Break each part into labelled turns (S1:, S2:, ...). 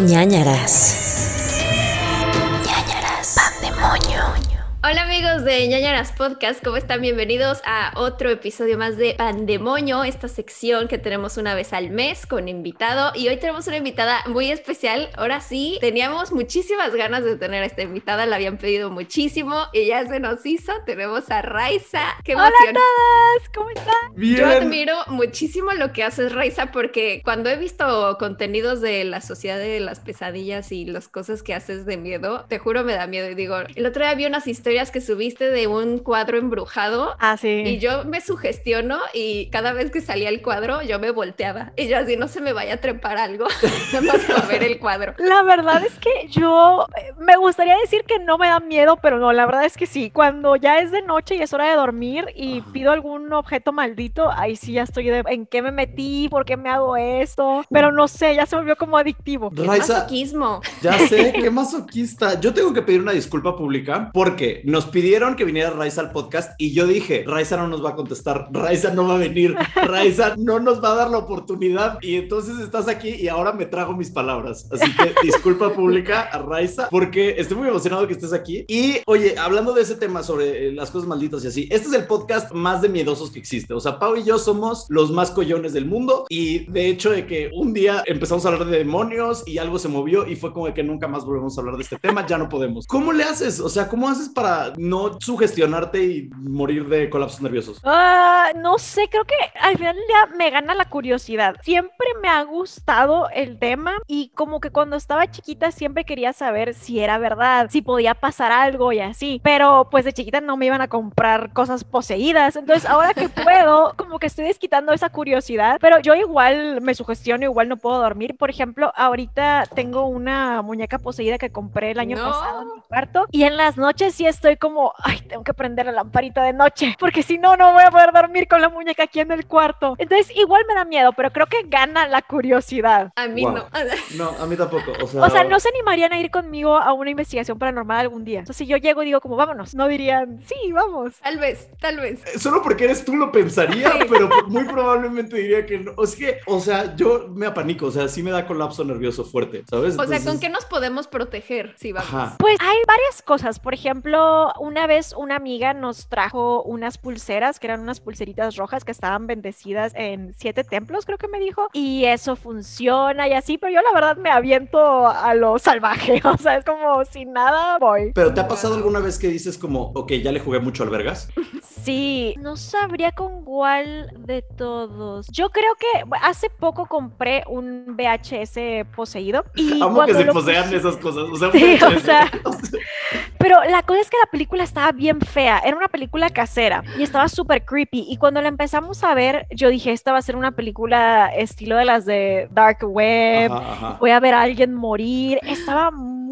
S1: ñañaras.
S2: Hola amigos de ñañaras Podcast, ¿cómo están? Bienvenidos a otro episodio más de Pandemonio, esta sección que tenemos una vez al mes con invitado. Y hoy tenemos una invitada muy especial. Ahora sí, teníamos muchísimas ganas de tener a esta invitada, la habían pedido muchísimo y ya se nos hizo. Tenemos a Raiza. ¡Qué
S3: Hola
S2: emoción!
S3: a todas, ¿cómo están?
S4: Bien.
S2: Yo admiro muchísimo lo que haces, Raiza, porque cuando he visto contenidos de la sociedad de las pesadillas y las cosas que haces de miedo, te juro me da miedo. Y digo, el otro día vi unas historias que subiste de un cuadro embrujado.
S3: Ah, sí.
S2: Y yo me sugestiono y cada vez que salía el cuadro yo me volteaba. Y yo así no se me vaya a trepar algo, nada más para ver el cuadro.
S3: La verdad es que yo eh, me gustaría decir que no me da miedo, pero no, la verdad es que sí. Cuando ya es de noche y es hora de dormir y
S4: Ajá.
S3: pido algún objeto maldito, ahí sí ya estoy de en qué me metí, por qué me hago esto. Pero no sé, ya se volvió como adictivo.
S2: Qué
S4: Raiza,
S2: masoquismo.
S4: ya sé, qué masoquista. Yo tengo que pedir una disculpa pública porque nos pidieron que viniera Raiza al podcast y yo dije, Raiza no nos va a contestar, Raiza no va a venir, Raiza no nos va a dar la oportunidad y entonces estás aquí y ahora me trago mis palabras. Así que disculpa pública a Raiza porque estoy muy emocionado que estés aquí. Y oye, hablando de ese tema sobre eh, las cosas malditas y así, este es el podcast más de miedosos que existe. O sea, Pau y yo somos los más collones del mundo y de hecho de que un día empezamos a hablar de demonios y algo se movió y fue como de que nunca más volvemos a hablar de este tema, ya no podemos. ¿Cómo le haces? O sea, ¿cómo haces para no sugestionarte y morir de colapsos nerviosos?
S3: Ah, no sé, creo que al final día me gana la curiosidad. Siempre me ha gustado el tema y como que cuando estaba chiquita siempre quería saber si era verdad, si podía pasar algo y así. Pero pues de chiquita no me iban a comprar cosas poseídas. Entonces ahora que puedo, como que estoy desquitando esa curiosidad. Pero yo igual me sugestiono, igual no puedo dormir. Por ejemplo, ahorita tengo una muñeca poseída que compré el año
S2: No.
S3: pasado en mi cuarto y en las noches sí estoy como, ay, tengo que prender la lamparita de noche, porque si no, no voy a poder dormir con la muñeca aquí en el cuarto. Entonces, igual me da miedo, pero creo que gana la curiosidad.
S2: A mí
S4: Wow.
S2: no.
S4: No, a mí tampoco. O sea,
S3: O sea, no se animarían a ir conmigo a una investigación paranormal algún día. O sea, si yo llego y digo como, vámonos, no dirían, sí, vamos.
S2: Tal vez, tal vez.
S4: Eh, Solo porque eres tú lo pensaría,
S2: Sí.
S4: pero muy probablemente diría que no. O es que, o sea, yo me apanico, o sea, sí me da colapso nervioso fuerte, ¿sabes?
S2: O sea, ¿con
S4: Entonces-
S2: qué nos podemos proteger si vamos?
S4: Ajá.
S3: Pues hay varias cosas. Por ejemplo, una vez una amiga nos trajo unas pulseras, que eran unas pulseritas rojas que estaban bendecidas en siete templos, creo que me dijo. Y eso funciona y así, pero yo la verdad me aviento a lo salvaje. O sea, es como si nada voy.
S4: Pero ¿te ha pasado alguna vez que dices como, ok, ya le jugué mucho al vergas?
S3: Sí, no sabría con cuál de todos. Yo creo que hace poco compré un VHS poseído. Y
S4: Amo que se posean esas cosas. O sea,
S3: Sí,
S4: muchas
S3: o sea. Pero la cosa es que la película estaba bien fea. Era una película casera y estaba súper creepy. Y cuando la empezamos a ver, yo dije, esta va a ser una película estilo de las de Dark Web.
S4: Ajá, ajá.
S3: Voy a ver a alguien morir. Estaba muy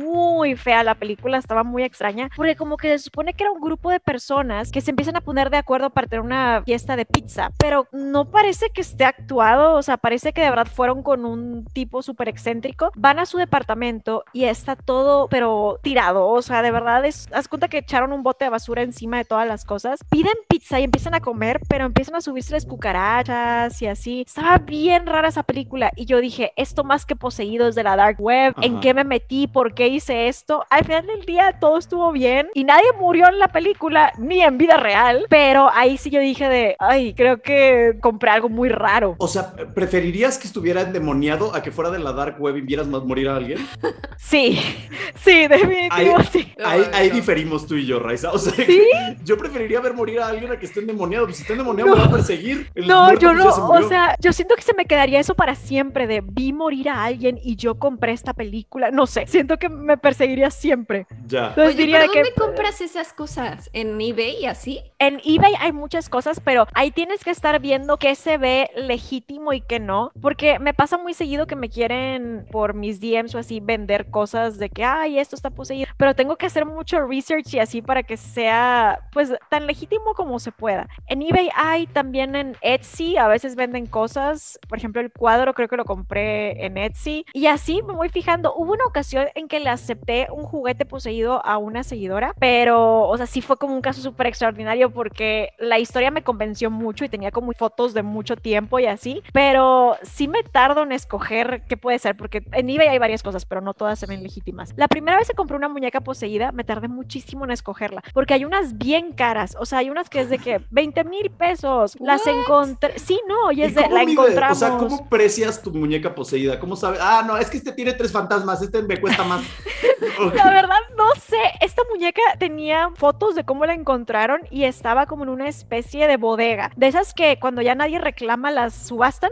S3: fea la película, estaba muy extraña, porque como que se supone que era un grupo de personas que se empiezan a poner de acuerdo para tener una fiesta de pizza, pero no parece que esté actuado, o sea, parece que de verdad fueron con un tipo súper excéntrico, van a su departamento y está todo, pero tirado, o sea, de verdad es, haz cuenta que echaron un bote de basura encima de todas las cosas, piden pizza y empiezan a comer, pero empiezan a subirse las cucarachas y así, estaba bien rara esa película y yo dije, esto más que poseído es de la dark web, ¿en qué me metí? ¿Por qué hice esto? Al final del día todo estuvo bien y nadie murió en la película ni en vida real, pero ahí sí yo dije de, ay, creo que compré algo muy raro.
S4: O sea, ¿preferirías que estuviera endemoniado a que fuera de la dark web y vieras más morir a alguien?
S3: Sí, sí, definitivo
S4: Ahí-
S3: sí.
S4: Ahí, diferimos tú y yo, Raiza. O sea,
S3: ¿Sí?
S4: yo preferiría ver morir a alguien a que esté endemoniado. Pues si está endemoniado me va a perseguir. El
S3: No, yo no,
S4: se
S3: o sea, yo siento que se me quedaría eso para siempre de vi morir a alguien y yo compré esta película, no sé, siento que me perseguiría siempre.
S4: Ya.
S3: Entonces
S2: Oye,
S3: diría
S2: ¿pero
S3: de
S2: dónde
S3: que
S2: compras esas cosas? ¿En eBay y así?
S3: en eBay hay muchas cosas, pero ahí tienes que estar viendo qué se ve legítimo y qué no, porque me pasa muy seguido que me quieren por mis DMs o así vender cosas de que, ay, esto está poseído, pero tengo que hacer mucho research y así para que sea, pues, tan legítimo como se pueda. En eBay hay también en Etsy, a veces venden cosas, por ejemplo, el cuadro creo que lo compré en Etsy y así me voy fijando. Hubo una ocasión en que le acepté un juguete poseído a una seguidora, pero, o sea, sí fue como un caso súper extraordinario porque la historia me convenció mucho y tenía como fotos de mucho tiempo y así, pero sí me tardo en escoger qué puede ser, porque en eBay hay varias cosas, pero no todas se ven legítimas. La primera vez que compré una muñeca poseída, me tardé muchísimo en escogerla, porque hay unas bien caras, o sea, hay unas que es de que 20 mil pesos, las encontré, sí, no, y es de, la encontramos.
S4: O sea, ¿cómo precias tu muñeca poseída? ¿Cómo sabes? Ah, no, es que este tiene tres fantasmas, este me cuesta más.
S3: La verdad no sé, esta muñeca tenía fotos de cómo la encontraron y estaba como en una especie de bodega, de esas que cuando ya nadie reclama las subastan.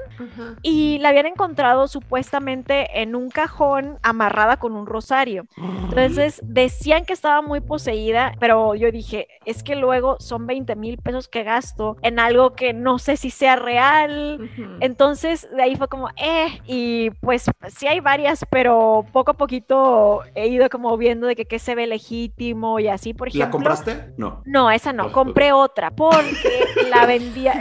S3: Y la habían encontrado supuestamente en un cajón amarrada con un rosario. Entonces decían que estaba muy poseída, pero yo dije, es que luego son 20 mil pesos que gasto en algo que no sé si sea real. Entonces de ahí fue como, eh, y pues sí hay varias, pero poco a poquito he ido como viendo de que qué se ve legítimo y así, por ejemplo.
S4: ¿La compraste? No.
S3: No, esa no, compré otra porque la vendía.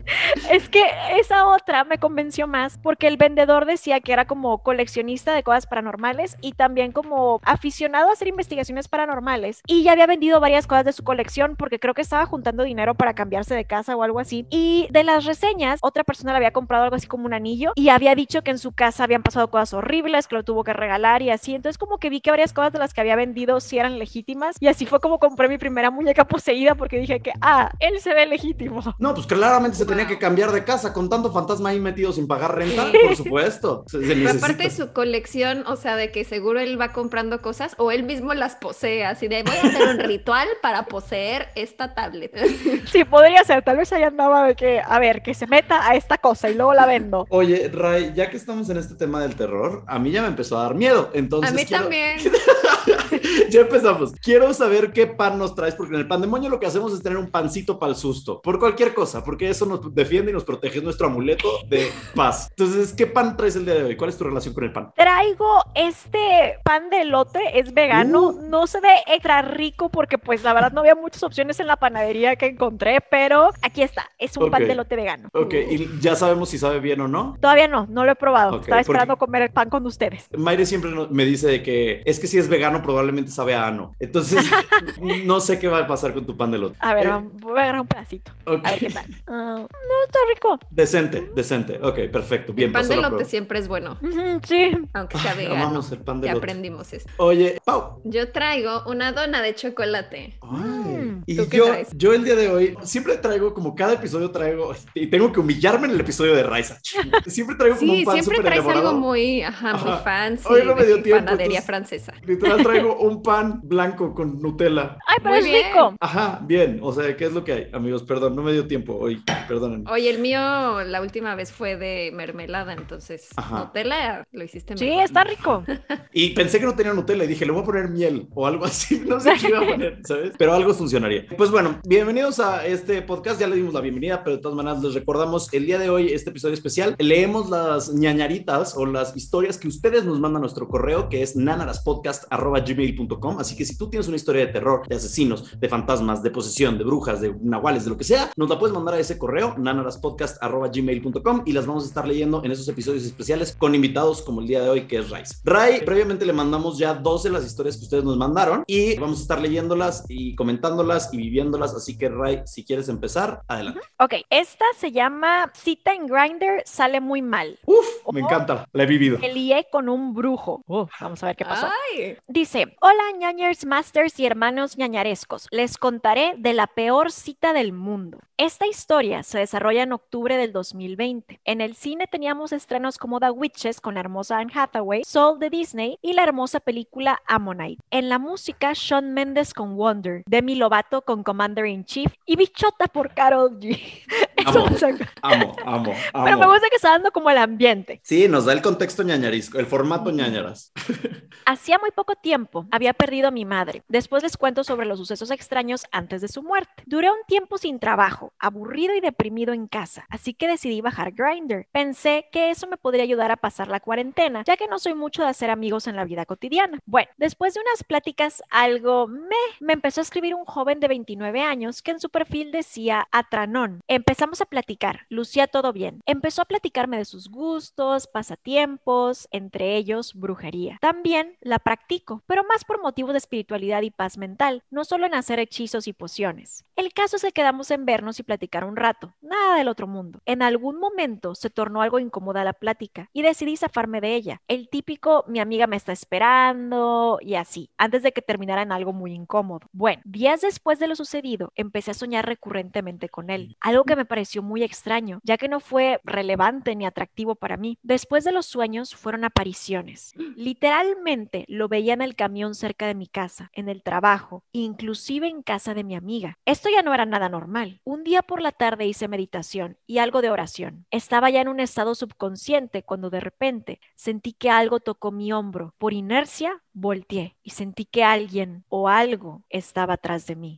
S3: es que esa otra me convenció más porque el vendedor decía que era como coleccionista de cosas paranormales y también como aficionado a hacer investigaciones paranormales y ya había vendido varias cosas de su colección porque creo que estaba juntando dinero para cambiarse de casa o algo así. Y de las reseñas, otra persona le había comprado algo así como un anillo y había dicho que en su casa habían pasado cosas horribles, que lo tuvo que regalar y así. Entonces como que vi que varias cosas de las que había vendido sí eran legítimas y así fue como compré mi primera muñeca poseída porque dije que, ah, él se ve legítimo.
S4: No, pues claramente se tenía que cambiar de casa con tanto fantasma ahí metido sin pagar renta,
S2: Sí.
S4: por supuesto. Se- se
S2: Pero
S4: necesita.
S2: aparte su colección, o sea, de que seguro él va comprando cosas o él mismo las posee, así de voy a hacer un ritual para poseer esta tablet.
S3: Sí, podría ser, tal vez ahí andaba de que, a ver, que se meta a esta cosa y luego la vendo.
S4: Oye, Ray, ya que estamos en este tema del terror, a mí ya me empezó a dar miedo. Entonces
S2: A mí
S4: quiero-
S2: también.
S4: ya empezamos. Quiero saber qué pan nos traes, porque en el pandemonio lo que hacemos es tener un pancito para el susto, por cualquier cosa, porque eso nos defiende y nos protege, es nuestro amuleto de paz. Entonces, ¿qué pan traes el día de hoy? ¿Cuál es tu relación con el pan?
S3: Traigo este pan de elote, es vegano,
S4: Uh.
S3: no se ve extra rico porque pues la verdad no había muchas opciones en la panadería que encontré, pero aquí está, es un pan de elote vegano.
S4: Ok, y ya sabemos si sabe bien o no.
S3: Todavía no, no lo he probado,
S4: Ok,
S3: estaba
S4: porque-
S3: esperando comer el pan con ustedes.
S4: Mayre siempre me dice de que es que si es vegano probablemente sabe a ano. Entonces, no sé qué va a pasar con tu pan de lote.
S3: A ver,
S4: Eh,
S3: voy a agarrar un pedacito, a ver qué tal. Ah, no, está rico.
S4: Decente, decente. Ok, perfecto. Bien,
S2: el pan de lote siempre es bueno,
S3: sí,
S2: aunque sea
S4: Ay,
S2: vegano.
S4: amamos el pan de
S2: Ya
S4: lote.
S2: aprendimos esto.
S4: Oye, Pau.
S2: Yo traigo una dona de chocolate.
S3: Mm.
S4: Y
S2: ¿Tú qué
S4: yo,
S2: traes?
S4: yo el día de hoy siempre traigo, como cada episodio traigo, y tengo que humillarme en el episodio de Raiza. Siempre traigo como
S2: Sí,
S4: un pan
S2: siempre traes
S4: elaborado.
S2: algo muy, ajá, muy
S4: Ajá.
S2: fancy.
S4: Hoy no me dio tiempo,
S2: Panadería
S4: entonces-
S2: francesa.
S4: Literal traigo un pan blanco con Nutella.
S3: ay, pero
S2: Muy
S3: es
S2: bien.
S3: rico.
S4: Ajá, bien. O sea, ¿qué es lo que hay? Amigos, perdón, no me dio tiempo hoy. Perdónenme.
S2: Oye, el mío la última vez fue de mermelada, entonces
S4: Ajá.
S2: Nutella lo hiciste
S3: Sí, está rico.
S4: Y pensé que no tenía Nutella y dije, le voy a poner miel o algo así. No sé qué iba a poner, ¿sabes? Pero algo funcionaría. Pues bueno, bienvenidos a este podcast. Ya le dimos la bienvenida, pero de todas maneras les recordamos el día de hoy, este episodio especial. Leemos las ñañaritas o las historias que ustedes nos mandan a nuestro correo, que es nanaraspodcast.gmail.com. Así que si tú tienes una historia de terror, de asesinos, de fantasmas, de posesión, de brujas, de nahuales, de lo que sea, nos la puedes mandar a ese correo, nanaraspodcast.gmail.com y las vamos a estar leyendo en esos episodios especiales con invitados como el día de hoy, que es Rice. Ray, previamente le mandamos ya dos de las historias que ustedes nos mandaron y vamos a estar leyéndolas y comentándolas y viviéndolas. Así que, Ray, si quieres empezar, adelante.
S3: Ok, esta se llama Cita en Grinder, sale muy mal.
S4: Uf, me
S3: Oh.
S4: encanta, la he vivido.
S3: Me lié con un brujo. vamos a ver qué pasó.
S2: Ay,
S3: Dice, hola ñañers, masters y hermanos ñañarescos. Les contaré de la peor cita del mundo. Esta historia se desarrolla en octubre del 2020. En el cine teníamos estrenos como The Witches con la hermosa Anne Hathaway, Soul de Disney y la hermosa película Ammonite. En la música, Shawn Mendes con Wonder, Demi Lovato con Commander in Chief y Bichota por Carol G.
S4: Amo,
S3: Exacto.
S4: amo, amo, amo.
S3: Pero me gusta que está dando como el ambiente.
S4: Sí, nos da el contexto ñañarisco, el formato ñañaras.
S3: Hacía muy poco tiempo había perdido a mi madre. Después les cuento sobre los sucesos extraños antes de su muerte. Duré un tiempo sin trabajo, aburrido y deprimido en casa, así que decidí bajar Grindr. Pensé que eso me podría ayudar a pasar la cuarentena, ya que no soy mucho de hacer amigos en la vida cotidiana. Bueno, después de unas pláticas algo me, me empezó a escribir un joven de 29 años que en su perfil decía Atranón. Empezamos a platicar, lucía todo bien. Empezó a platicarme de sus gustos, pasatiempos, entre ellos brujería. También la practico, pero más por motivos de espiritualidad y paz mental, no solo en hacer hechizos y pociones. El caso es que quedamos en vernos y platicar un rato, nada del otro mundo. En algún momento se tornó algo incómoda la plática y decidí zafarme de ella. El típico mi amiga me está esperando y así, antes de que terminara en algo muy incómodo. Bueno, días después de lo sucedido, empecé a soñar recurrentemente con él, algo que me pareció muy extraño, ya que no fue relevante ni atractivo para mí. Después de los sueños fueron apariciones. Literalmente lo veía en el camión cerca de mi casa, en el trabajo, inclusive en casa de mi amiga. Esto ya no era nada normal. Un día por la tarde hice meditación y algo de oración. Estaba ya en un estado subconsciente cuando de repente sentí que algo tocó mi hombro. Por inercia, volteé y sentí que alguien o algo estaba atrás de mí.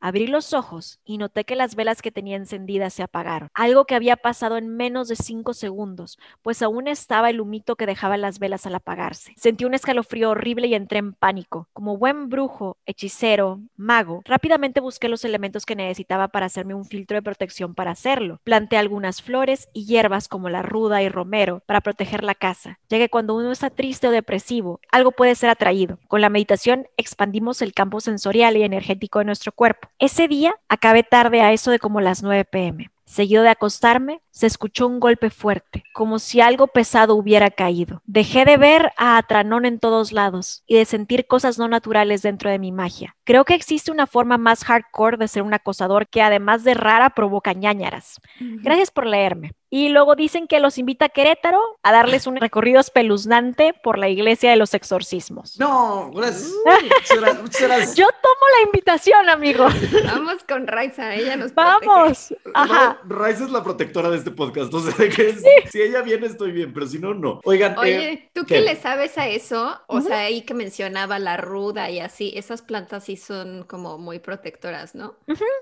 S3: Abrí los ojos y noté que las velas que tenía encendidas se apagaron, algo que había pasado en menos de cinco segundos, pues aún estaba el humito que dejaba las velas al apagarse. Sentí un escalofrío horrible y entré en pánico. Como buen brujo, hechicero, mago, rápidamente busqué los elementos que necesitaba para hacerme un filtro de protección para hacerlo. Planté algunas flores y hierbas como la ruda y romero para proteger la casa, ya que cuando uno está triste o depresivo, algo puede ser atraído. Con la meditación expandimos el campo sensorial y energético de nuestro cuerpo. Ese día acabé tarde a eso de como las 9 pm. Seguido de acostarme, se escuchó un golpe fuerte, como si algo pesado hubiera caído. Dejé de ver a Atranón en todos lados y de sentir cosas no naturales dentro de mi magia. Creo que existe una forma más hardcore de ser un acosador que además de rara provoca ñañaras. Gracias por leerme. Y luego dicen que los invita a Querétaro a darles un recorrido espeluznante por la iglesia de los exorcismos.
S4: No, gracias. Muchas gracias, muchas gracias.
S3: Yo tomo la invitación, amigo.
S2: Vamos con Raiza, ella nos
S3: Vamos. Ajá.
S4: No, Rice es la protectora de este podcast. O sea, que es- si ella viene, estoy bien, pero si no, no. Oigan, eh,
S2: Oye, ¿tú
S4: ¿qué?
S2: qué le sabes a eso? O sea, ahí que mencionaba la ruda y así, esas plantas sí son como muy protectoras, ¿no?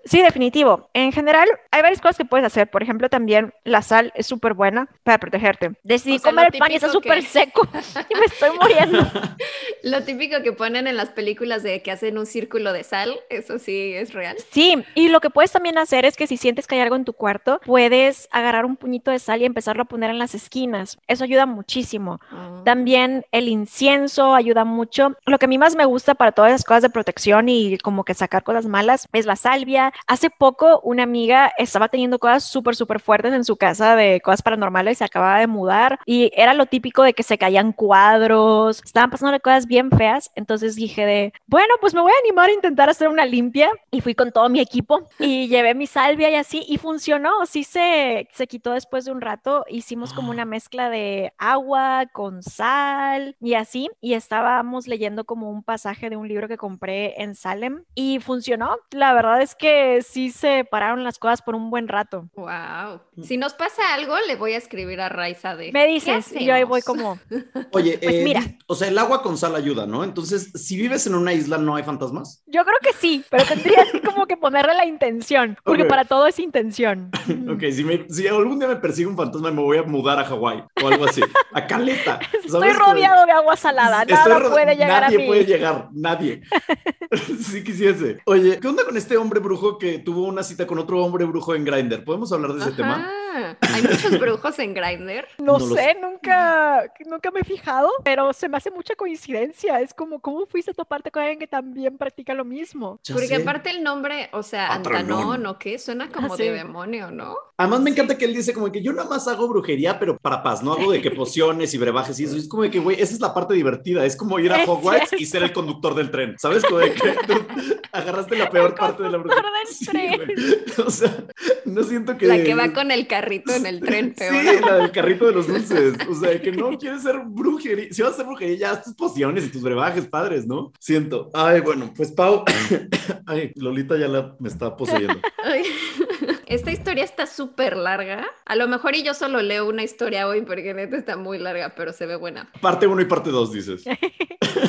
S3: Sí, definitivo. En general, hay varias cosas que puedes hacer. Por ejemplo, también la sal es súper buena para protegerte. Decidí
S2: O sea,
S3: comer el pan y está súper
S2: que-
S3: seco y me estoy muriendo.
S2: Lo típico que ponen en las películas de que hacen un círculo de sal, eso sí es real.
S3: Sí, y lo que puedes también hacer es que si sientes que hay algo en tu cuarto, puedes agarrar un puñito de sal y empezarlo a poner en las esquinas. Eso ayuda muchísimo.
S2: Ah.
S3: También el incienso ayuda mucho. Lo que a mí más me gusta para todas las cosas de protección y como que sacar cosas malas es la salvia. Hace poco una amiga estaba teniendo cosas súper, súper fuertes en su casa de cosas paranormales, se acababa de mudar y era lo típico de que se caían cuadros, estaban pasándole cosas bien feas. Entonces dije de, bueno, pues me voy a animar a intentar hacer una limpia y fui con todo mi equipo y llevé mi salvia y así y funcionó. Sí se, se quitó después de un rato. Hicimos como una mezcla de agua con sal y así. Y estábamos leyendo como un pasaje de un libro que compré en Salem y funcionó. La verdad es que sí se pararon las cosas por un buen rato.
S2: Wow. Si nos pasa algo, le voy a escribir a Raiza de.
S3: Me
S2: ¿qué
S3: dices y yo ahí voy como,
S4: Oye,
S3: Pues
S4: eh,
S3: mira.
S4: o sea, el agua con sal ayuda, ¿no? Entonces, si vives en una isla, ¿no hay fantasmas?
S3: yo creo que sí, pero tendrías que como que ponerle la intención, porque
S4: Ok.
S3: para todo es intención.
S4: Ok, si, me- si algún día me persigue un fantasma, me voy a mudar a Hawái o algo así, a Caleta.
S3: Estoy rodeado de agua salada,
S4: Estoy
S3: nada puede llegar
S4: nadie
S3: a mí.
S4: puede llegar, nadie. si quisiese. Oye, ¿qué onda con este hombre brujo que tuvo una cita con otro hombre brujo en Grindr? ¿Podemos hablar de ese tema?
S2: Hay muchos brujos en Grindr.
S3: No, sé, nunca, nunca me he fijado, pero se me hace mucha coincidencia. Es como, ¿cómo fuiste a toparte con alguien que también practica lo mismo?
S4: Ya
S2: Porque
S4: sé.
S2: aparte el nombre, o sea,
S4: Atranón.
S2: Antanón o qué, suena como
S3: Ah, sí.
S2: de demonio, ¿no?
S4: Además me encanta que él dice como que yo nada más hago brujería, pero para paz, no hago de que pociones y brebajes y eso. Y es como de que, güey, esa es la parte divertida. Es como ir a
S3: Es
S4: Hogwarts y ser el conductor del tren. ¿Sabes? Como de que tú agarraste la peor parte de la brujería.
S3: conductor del
S4: Sí, güey. O sea, no siento que...
S2: La que va con el carrito en el tren, peor.
S4: Sí, la del carrito de los dulces. O sea, que no quieres ser brujería. Si vas a hacer brujería, ya haz tus pociones y tus brebajes padres, ¿no? Siento. Ay, bueno, pues Pau. Ay, Lolita ya la, me está poseyendo.
S2: Ay. Esta historia está súper larga. A lo mejor y yo solo leo una historia hoy porque neta está muy larga, pero se ve buena.
S4: Parte 1 y parte 2, dices.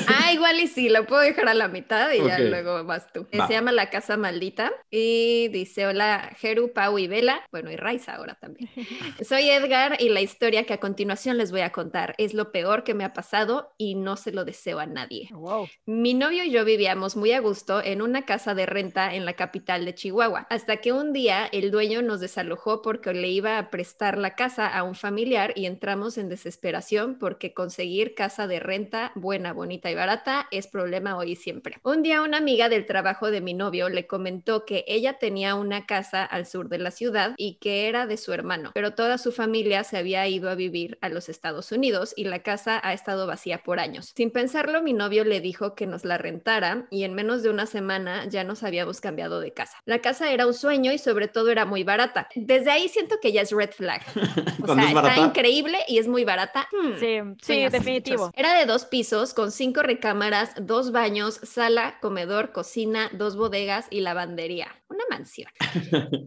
S2: Ah, igual y sí, la puedo dejar a la mitad y ya
S4: Ok.
S2: luego vas tú.
S4: Va.
S2: Se llama La Casa Maldita y dice, hola Jeru, Pau y Vela. Bueno, y Raiza ahora también. Soy Edgar y la historia que a continuación les voy a contar es lo peor que me ha pasado y no se lo deseo a nadie.
S3: Wow.
S2: Mi novio y yo vivíamos muy a gusto en una casa de renta en la capital de Chihuahua, hasta que un día el dueño nos desalojó porque le iba a prestar la casa a un familiar y entramos en desesperación porque conseguir casa de renta buena, bonita y barata es problema hoy y siempre. Un día una amiga del trabajo de mi novio le comentó que ella tenía una casa al sur de la ciudad y que era de su hermano, pero toda su familia se había ido a vivir a los Estados Unidos y la casa ha estado vacía por años. Sin pensarlo, mi novio le dijo que nos la rentara y en menos de una semana ya nos habíamos cambiado de casa. La casa era un sueño y sobre todo era muy barata. Desde ahí siento que ya es red flag. O sea,
S4: es
S2: está increíble y es muy barata. Hmm.
S3: Sí, sí, definitivo.
S2: Era de dos pisos, con cinco recámaras, dos baños, sala, comedor, cocina, dos bodegas y lavandería. Una mansión.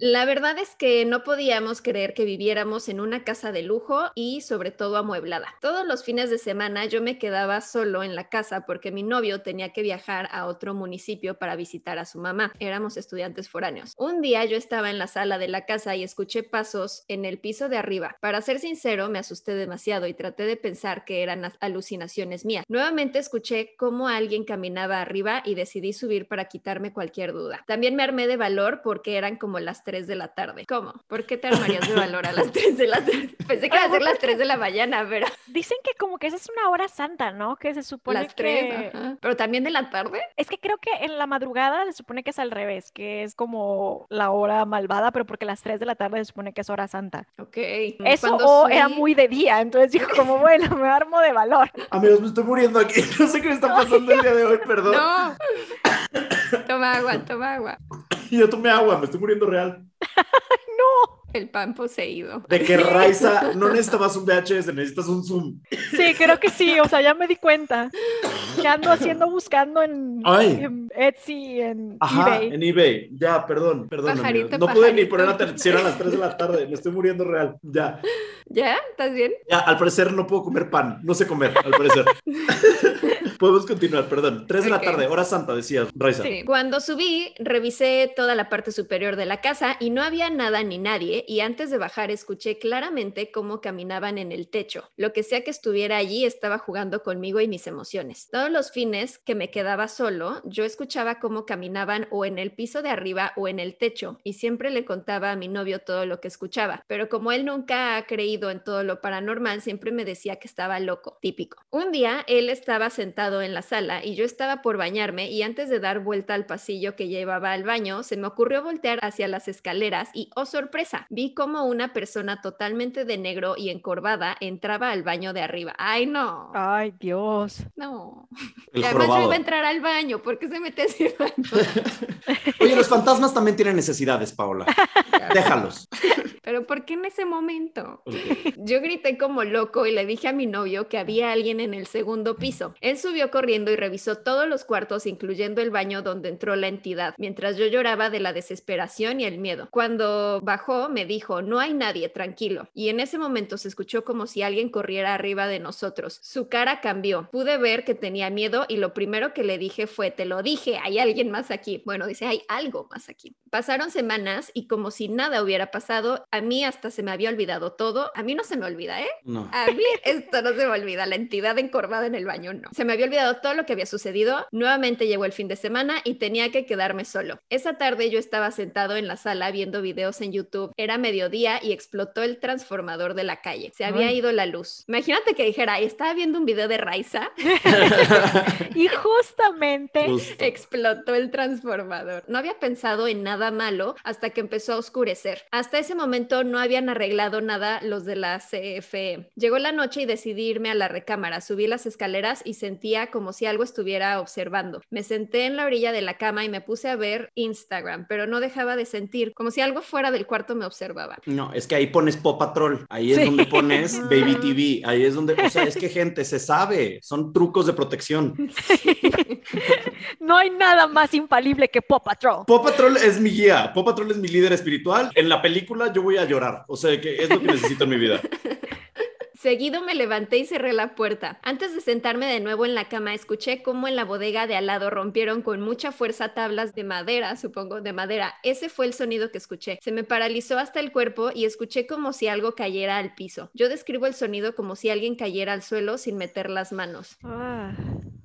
S2: La verdad es que no podíamos creer que viviéramos en una casa de lujo y sobre todo amueblada. Todos los fines de semana yo me quedaba solo en la casa porque mi novio tenía que viajar a otro municipio para visitar a su mamá. Éramos estudiantes foráneos. Un día yo estaba en la sala de la casa y escuché pasos en el piso de arriba. Para ser sincero, me asusté demasiado y traté de pensar que eran alucinaciones mías. Nuevamente escuché cómo alguien caminaba arriba y decidí subir para quitarme cualquier duda. También me armé de valor porque eran como las 3 de la tarde. ¿Cómo? ¿Por qué te armarías de valor a las 3 de la tarde? Pensé que iba a ser las 3 de la mañana, pero
S3: Dicen que como que esa es una hora santa, ¿no? Que se supone
S2: las 3.
S3: que...
S2: Pero también de la tarde.
S3: Es que creo que en la madrugada se supone que es al revés, que es como la hora malvada, pero porque las 3 de la tarde se supone que es hora santa.
S2: Ok.
S3: Eso o era
S2: subí-
S3: muy de día, entonces dijo como, bueno, me armo de valor.
S4: Amigos, me estoy muriendo aquí. No sé qué me está pasando el día de hoy, perdón.
S2: No. toma agua, toma agua.
S4: Yo tomé agua, me estoy muriendo real.
S3: No.
S2: El pan poseído.
S4: De que Raiza no necesitabas un VHS, necesitas un Zoom.
S3: Sí, creo que sí, o sea, ya me di cuenta. Que ando haciendo buscando en, Etsy, en
S4: Ajá,
S3: eBay.
S4: en eBay. Ya, perdón, perdón.
S2: Pajarito.
S4: No pude ni poner la televisión a las 3 de la tarde. Me estoy muriendo real. Ya.
S2: ¿Ya? ¿Estás bien?
S4: Ya, al parecer no puedo comer pan. No sé comer, al parecer. Podemos continuar, perdón. 3 de la tarde, hora santa, decías, Raiza.
S2: Sí. Cuando subí, revisé toda la parte superior de la casa y no había nada ni nadie y antes de bajar escuché claramente cómo caminaban en el techo. Lo que sea que estuviera allí estaba jugando conmigo y mis emociones. Todos los fines que me quedaba solo, yo escuchaba cómo caminaban o en el piso de arriba o en el techo y siempre le contaba a mi novio todo lo que escuchaba, pero como él nunca ha creído en todo lo paranormal, siempre me decía que estaba loco, típico. Un día él estaba sentado en la sala y yo estaba por bañarme y antes de dar vuelta al pasillo que llevaba al baño, se me ocurrió voltear hacia las escaleras y, oh sorpresa, vi como una persona totalmente de negro y encorvada entraba al baño de arriba. Ay, no,
S3: Ay, Dios.
S2: no.
S4: El
S2: Y además yo iba a entrar al baño, ¿por qué se mete el baño?
S4: Oye, los fantasmas también tienen necesidades, Paola. Déjalos.
S2: Pero ¿por qué en ese momento? Yo grité como loco y le dije a mi novio que había alguien en el segundo piso. Él subió corriendo y revisó todos los cuartos, incluyendo el baño donde entró la entidad, mientras yo lloraba de la desesperación y el miedo. Cuando bajó, me dijo, no hay nadie, tranquilo. Y en ese momento se escuchó como si alguien corriera arriba de nosotros. Su cara cambió. Pude ver que tenía miedo y lo primero que le dije fue, te lo dije, hay alguien más aquí. Bueno, dice, hay algo más aquí. Pasaron semanas y como si nada hubiera pasado, a mí hasta se me había olvidado todo. A mí no se me olvida, ¿eh?
S4: No.
S2: A mí esto no se me olvida, la entidad encorvada en el baño no. Se me había olvidado todo lo que había sucedido. Nuevamente llegó el fin de semana y tenía que quedarme solo. Esa tarde yo estaba sentado en la sala viendo videos en YouTube. Era mediodía y explotó el transformador de la calle. Se había
S3: Ay.
S2: ido la luz. Imagínate que dijera, "Ay, estaba viendo un video de Raiza,
S3: Y justamente,
S4: Justo.
S2: explotó el transformador. No había pensado en nada malo hasta que empezó a oscurecer. Hasta ese momento no habían arreglado nada los de la CFE. Llegó la noche y decidí irme a la recámara. Subí las escaleras y sentí sentía como si algo estuviera observando. Me senté en la orilla de la cama y me puse a ver Instagram, pero no dejaba de sentir como si algo fuera del cuarto me observaba.
S4: No, es que ahí pones Pop Patrol, ahí es donde pones Baby TV, ahí es donde, o sea, es que gente, se sabe, son trucos de protección.
S3: no hay nada más infalible que Pop Patrol.
S4: Pop Patrol es mi guía, Pop Patrol es mi líder espiritual. En la película yo voy a llorar, o sea, que es lo que necesito en mi vida.
S2: Seguido me levanté y cerré la puerta. Antes de sentarme de nuevo en la cama, escuché cómo en la bodega de al lado rompieron con mucha fuerza tablas de madera, supongo, de madera. Ese fue el sonido que escuché. Se me paralizó hasta el cuerpo y escuché como si algo cayera al piso. Yo describo el sonido como si alguien cayera al suelo sin meter las manos.
S3: Ah.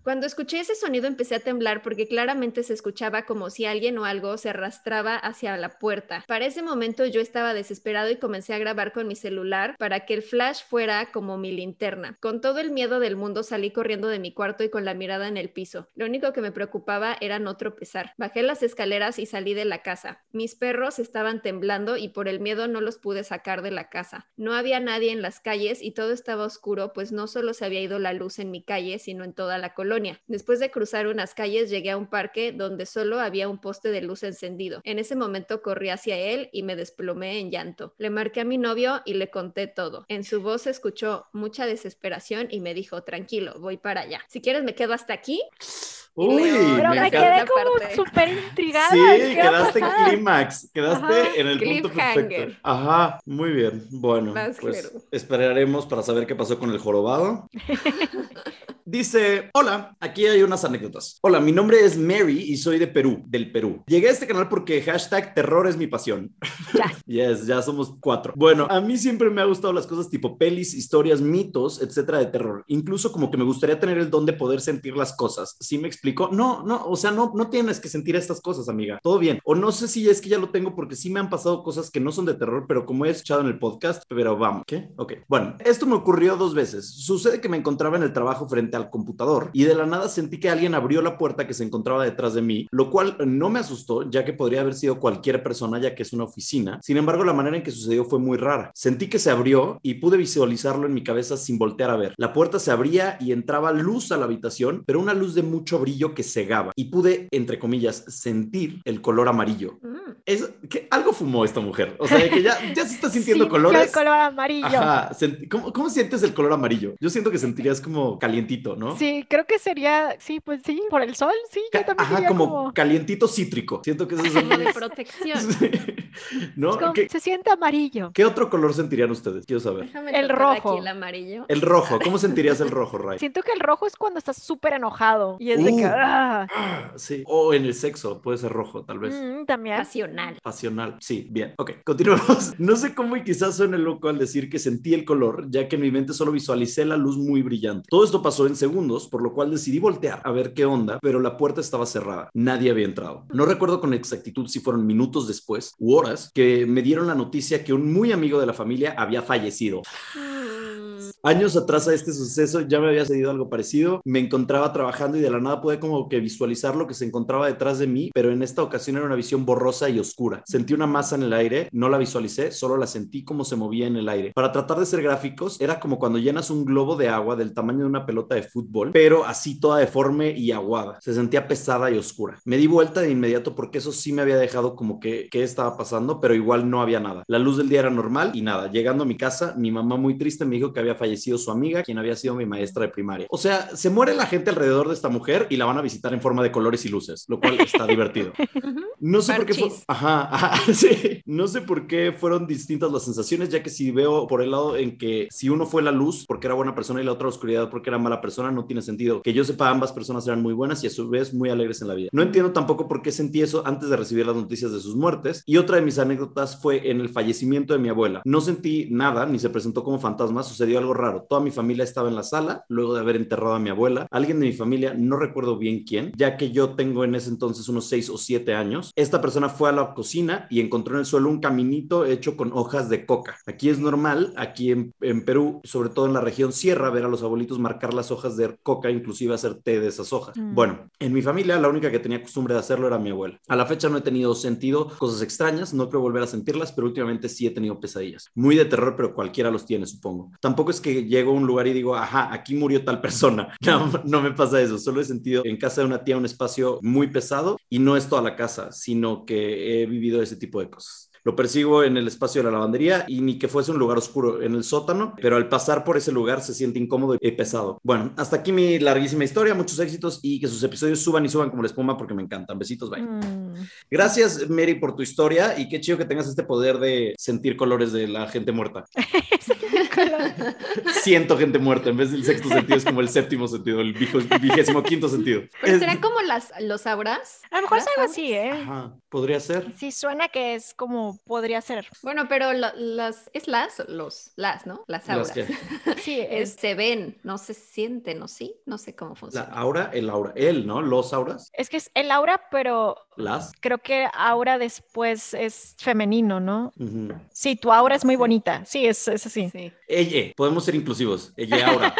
S2: Cuando escuché ese sonido empecé a temblar porque claramente se escuchaba como si alguien o algo se arrastraba hacia la puerta. Para ese momento yo estaba desesperado y comencé a grabar con mi celular para que el flash fuera como mi linterna. Con todo el miedo del mundo salí corriendo de mi cuarto y con la mirada en el piso. Lo único que me preocupaba era no tropezar. Bajé las escaleras y salí de la casa. Mis perros estaban temblando y por el miedo no los pude sacar de la casa. No había nadie en las calles y todo estaba oscuro, pues no solo se había ido la luz en mi calle, sino en toda la colonia. Después de cruzar unas calles llegué a un parque donde solo había un poste de luz encendido. En ese momento corrí hacia él y me desplomé en llanto. Le marqué a mi novio y le conté todo. En su voz escuchó mucha desesperación y me dijo, tranquilo, voy para allá. Si quieres me quedo hasta aquí.
S4: Uy,
S3: Pero me,
S4: me
S3: quedé como súper intrigada.
S4: Sí,
S3: ¿qué va a
S4: quedaste en clímax, quedaste
S3: Ajá.
S4: en el punto perfecto. Ajá, muy bien. Bueno, pues esperaremos para saber qué pasó con el jorobado. Dice, hola, aquí hay unas anécdotas. Hola, mi nombre es Mary y soy de Perú, del Perú. Llegué a este canal porque hashtag terror es mi pasión.
S3: Ya.
S4: Yes, ya somos cuatro. Bueno, a mí siempre me ha gustado las cosas tipo pelis, historias, mitos, etcétera, de terror. Incluso como que me gustaría tener el don de poder sentir las cosas. ¿Sí me explico? No, no, o sea, no, no tienes que sentir estas cosas, amiga. Todo bien. O no sé si es que ya lo tengo porque sí me han pasado cosas que no son de terror, pero como he escuchado en el podcast, pero vamos. ¿Qué? Ok. Bueno, esto me ocurrió dos veces. Sucede que me encontraba en el trabajo frente al computador y de la nada sentí que alguien abrió la puerta que se encontraba detrás de mí, lo cual no me asustó, ya que podría haber sido cualquier persona, ya que es una oficina. Sin embargo, la manera en que sucedió fue muy rara. Sentí que se abrió y pude visualizarlo en mi cabeza sin voltear a ver. La puerta se abría y entraba luz a la habitación, pero una luz de mucho brillo que cegaba y pude, entre comillas, sentir el color amarillo.
S2: Mm.
S4: Es que algo fumó esta mujer. O sea, que ya, ya se está sintiendo colores.
S3: El color amarillo.
S4: Ajá, ¿Cómo, ¿Cómo sientes el color amarillo? Yo siento que sentirías como calientito, ¿no?
S3: Sí, creo que sería, sí, pues sí, por el sol, sí, yo también
S4: Ajá, como,
S3: como,
S4: calientito cítrico. Siento que ese es.
S2: Como de protección.
S4: Sí. ¿No?
S3: es como-
S4: ¿Qué,
S3: se siente amarillo.
S4: qué otro color sentirían ustedes? Quiero saber.
S2: Déjame
S3: El rojo.
S2: aquí el amarillo.
S4: El rojo. ¿Cómo sentirías el rojo, Ray?
S3: Siento que el rojo es cuando estás súper enojado y es de que, Ah,
S4: Ah, Sí. O en el sexo, puede ser rojo, tal vez.
S3: mm, también.
S2: Pasional.
S4: Pasional, sí, bien. Ok, continuamos. No sé cómo y quizás suene loco al decir que sentí el color, ya que en mi mente solo visualicé la luz muy brillante. Todo esto pasó en segundos, por lo cual decidí voltear a ver qué onda, pero la puerta estaba cerrada. Nadie había entrado. No recuerdo con exactitud si fueron minutos después u horas que me dieron la noticia que un muy amigo de la familia había fallecido. Años atrás a este suceso ya me había sucedido algo parecido. Me encontraba trabajando y de la nada pude como que visualizar lo que se encontraba detrás de mí, pero en esta ocasión era una visión borrosa y oscura. Sentí una masa en el aire, no la visualicé, solo la sentí como se movía en el aire. Para tratar de ser gráficos, era como cuando llenas un globo de agua del tamaño de una pelota de fútbol, pero así toda deforme y aguada. Se sentía pesada y oscura. Me di vuelta de inmediato porque eso sí me había dejado como que qué estaba pasando, pero igual no había nada. La luz del día era normal y nada. Llegando a mi casa, mi mamá muy triste me dijo que había fallecido su amiga, quien había sido mi maestra de primaria. O sea, se muere la gente alrededor de esta mujer y la van a visitar en forma de colores y luces, lo cual está divertido. No sé por qué fue. Ajá, ajá, sí. No sé por qué fueron distintas las sensaciones, ya que si veo por el lado en que si uno fue la luz porque era buena persona y la otra la oscuridad porque era mala persona, no tiene sentido. Que yo sepa, ambas personas eran muy buenas y a su vez muy alegres en la vida. No entiendo tampoco por qué sentí eso antes de recibir las noticias de sus muertes. Y otra de mis anécdotas fue en el fallecimiento de mi abuela. No sentí nada, ni se presentó como fantasma, sucedió algo raro. Toda mi familia estaba en la sala luego de haber enterrado a mi abuela. Alguien de mi familia, no recuerdo bien quién, ya que yo tengo en ese entonces unos 6 o 7 años. Esta persona fue a la cocina y encontró en el suelo un caminito hecho con hojas de coca. Aquí es normal, aquí en, en Perú, sobre todo en la región sierra, ver a los abuelitos marcar las hojas de coca, inclusive hacer té de esas hojas.
S3: Mm.
S4: Bueno, en mi familia la única que tenía costumbre de hacerlo era mi abuela. A la fecha no he tenido sentido cosas extrañas, no creo volver a sentirlas, pero últimamente sí he tenido pesadillas. Muy de terror, pero cualquiera los tiene, supongo. Tampoco es que que llego a un lugar y digo, ajá, aquí murió tal persona. No, no me pasa eso. Solo he sentido en casa de una tía un espacio muy pesado y no es toda la casa, sino que he vivido ese tipo de cosas lo persigo en el espacio de la lavandería y ni que fuese un lugar oscuro en el sótano, pero al pasar por ese lugar se siente incómodo y pesado. Bueno, hasta aquí mi larguísima historia, muchos éxitos y que sus episodios suban y suban como la espuma porque me encantan. Besitos, bye.
S3: Mm.
S4: Gracias, Mary, por tu historia y qué chido que tengas este poder de sentir colores de la gente muerta. Siento gente muerta, en vez del sexto sentido es como el séptimo sentido, el vigésimo quinto sentido.
S2: Pero serán como las, los auras.
S3: A lo mejor es
S2: ¿Las
S3: algo así, ¿eh?
S4: Ajá, podría ser.
S3: Sí, suena que es como podría ser.
S2: Bueno, pero la- las, es las, los, las, ¿no? Las auras.
S3: Sí,
S2: Es- se ven, no se sienten, ¿no? Sí, no sé cómo
S4: La
S2: funciona.
S4: aura, el aura, él, ¿no? Los auras,
S3: es que es el aura, pero
S4: las.
S3: creo que aura después es femenino, ¿no? Sí, tu aura es muy
S2: Sí.
S3: bonita. Sí, es, es así.
S2: Sí.
S4: Ella, podemos ser inclusivos. Ella, aura.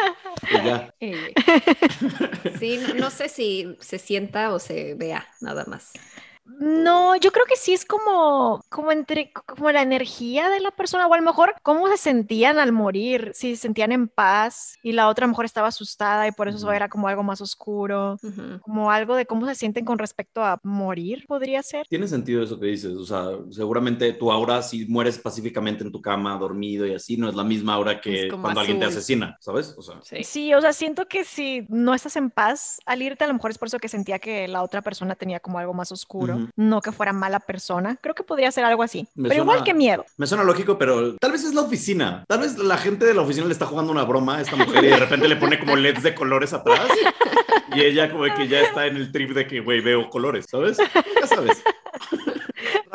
S4: Ella.
S2: Eh, Sí, no sé si se sienta o se vea, nada más.
S3: No, yo creo que sí es como, como entre, como la energía de la persona, o a lo mejor cómo se sentían al morir, si se sentían en paz y la otra a lo mejor estaba asustada y por eso era como algo más oscuro, como algo de cómo se sienten con respecto a morir, podría ser.
S4: Tiene sentido eso que dices. O sea, seguramente tu aura, si mueres pacíficamente en tu cama, dormido y así, no es la misma aura que cuando alguien te asesina, ¿sabes? O sea,
S2: Sí.
S3: Sí, o sea, siento que si no estás en paz al irte, a lo mejor es por eso que sentía que la otra persona tenía como algo más oscuro, No que fuera mala persona. Creo que podría ser algo así.
S4: Me
S3: Pero igual que miedo.
S4: me suena lógico, pero tal vez es la oficina. Tal vez la gente de la oficina le está jugando una broma a esta mujer y de repente le pone como LEDs de colores atrás. Y ella como que ya está en el trip de que, güey, veo colores, ¿sabes? Ya sabes.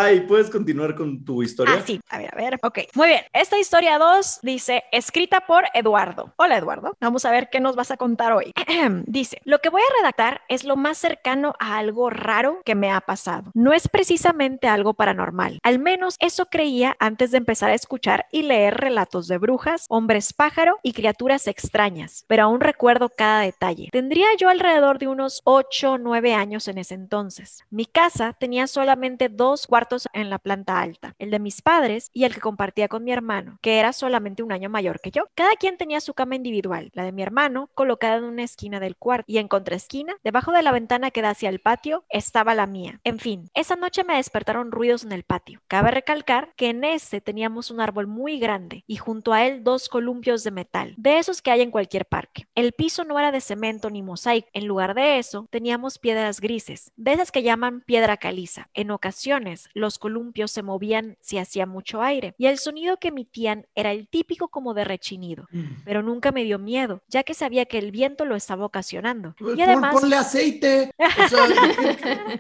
S4: Ay, ¿puedes continuar con tu historia?
S3: Ah, sí. A ver, a ver. Ok, muy bien. Esta historia 2 dice, escrita por Eduardo. Hola, Eduardo. Vamos a ver qué nos vas a contar hoy. dice, lo que voy a redactar es lo más cercano a algo raro que me ha pasado. No es precisamente algo paranormal. Al menos eso creía antes de empezar a escuchar y leer relatos de brujas, hombres pájaro y criaturas extrañas, pero aún recuerdo cada detalle. Tendría yo alrededor de unos 8 o 9 años en ese entonces. Mi casa tenía solamente dos cuartos en la planta alta, el de mis padres y el que compartía con mi hermano, que era solamente un año mayor que yo. Cada quien tenía su cama individual, la de mi hermano colocada en una esquina del cuarto y en contraesquina, debajo de la ventana que da hacia el patio, estaba la mía. En fin, esa noche me despertaron ruidos en el patio. Cabe recalcar que en este teníamos un árbol muy grande y junto a él dos columpios de metal, de esos que hay en cualquier parque. El piso no era de cemento ni mosaico, en lugar de eso teníamos piedras grises, de esas que llaman piedra caliza. En ocasiones los columpios se movían si hacía mucho aire y el sonido que emitían era el típico como de rechinido, pero nunca me dio miedo, ya que sabía que el viento lo estaba ocasionando.
S4: Pues
S3: Y además...
S4: Pon- ponle aceite. O sea,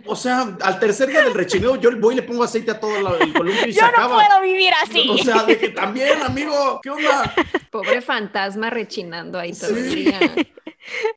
S4: o sea, al tercer día del rechineo, yo voy y le pongo aceite a todo el columpio y
S3: Yo
S4: se
S3: no
S4: acaba.
S3: puedo vivir así.
S4: O sea, de que también, amigo, ¿qué onda?
S2: Pobre fantasma rechinando ahí todo el día.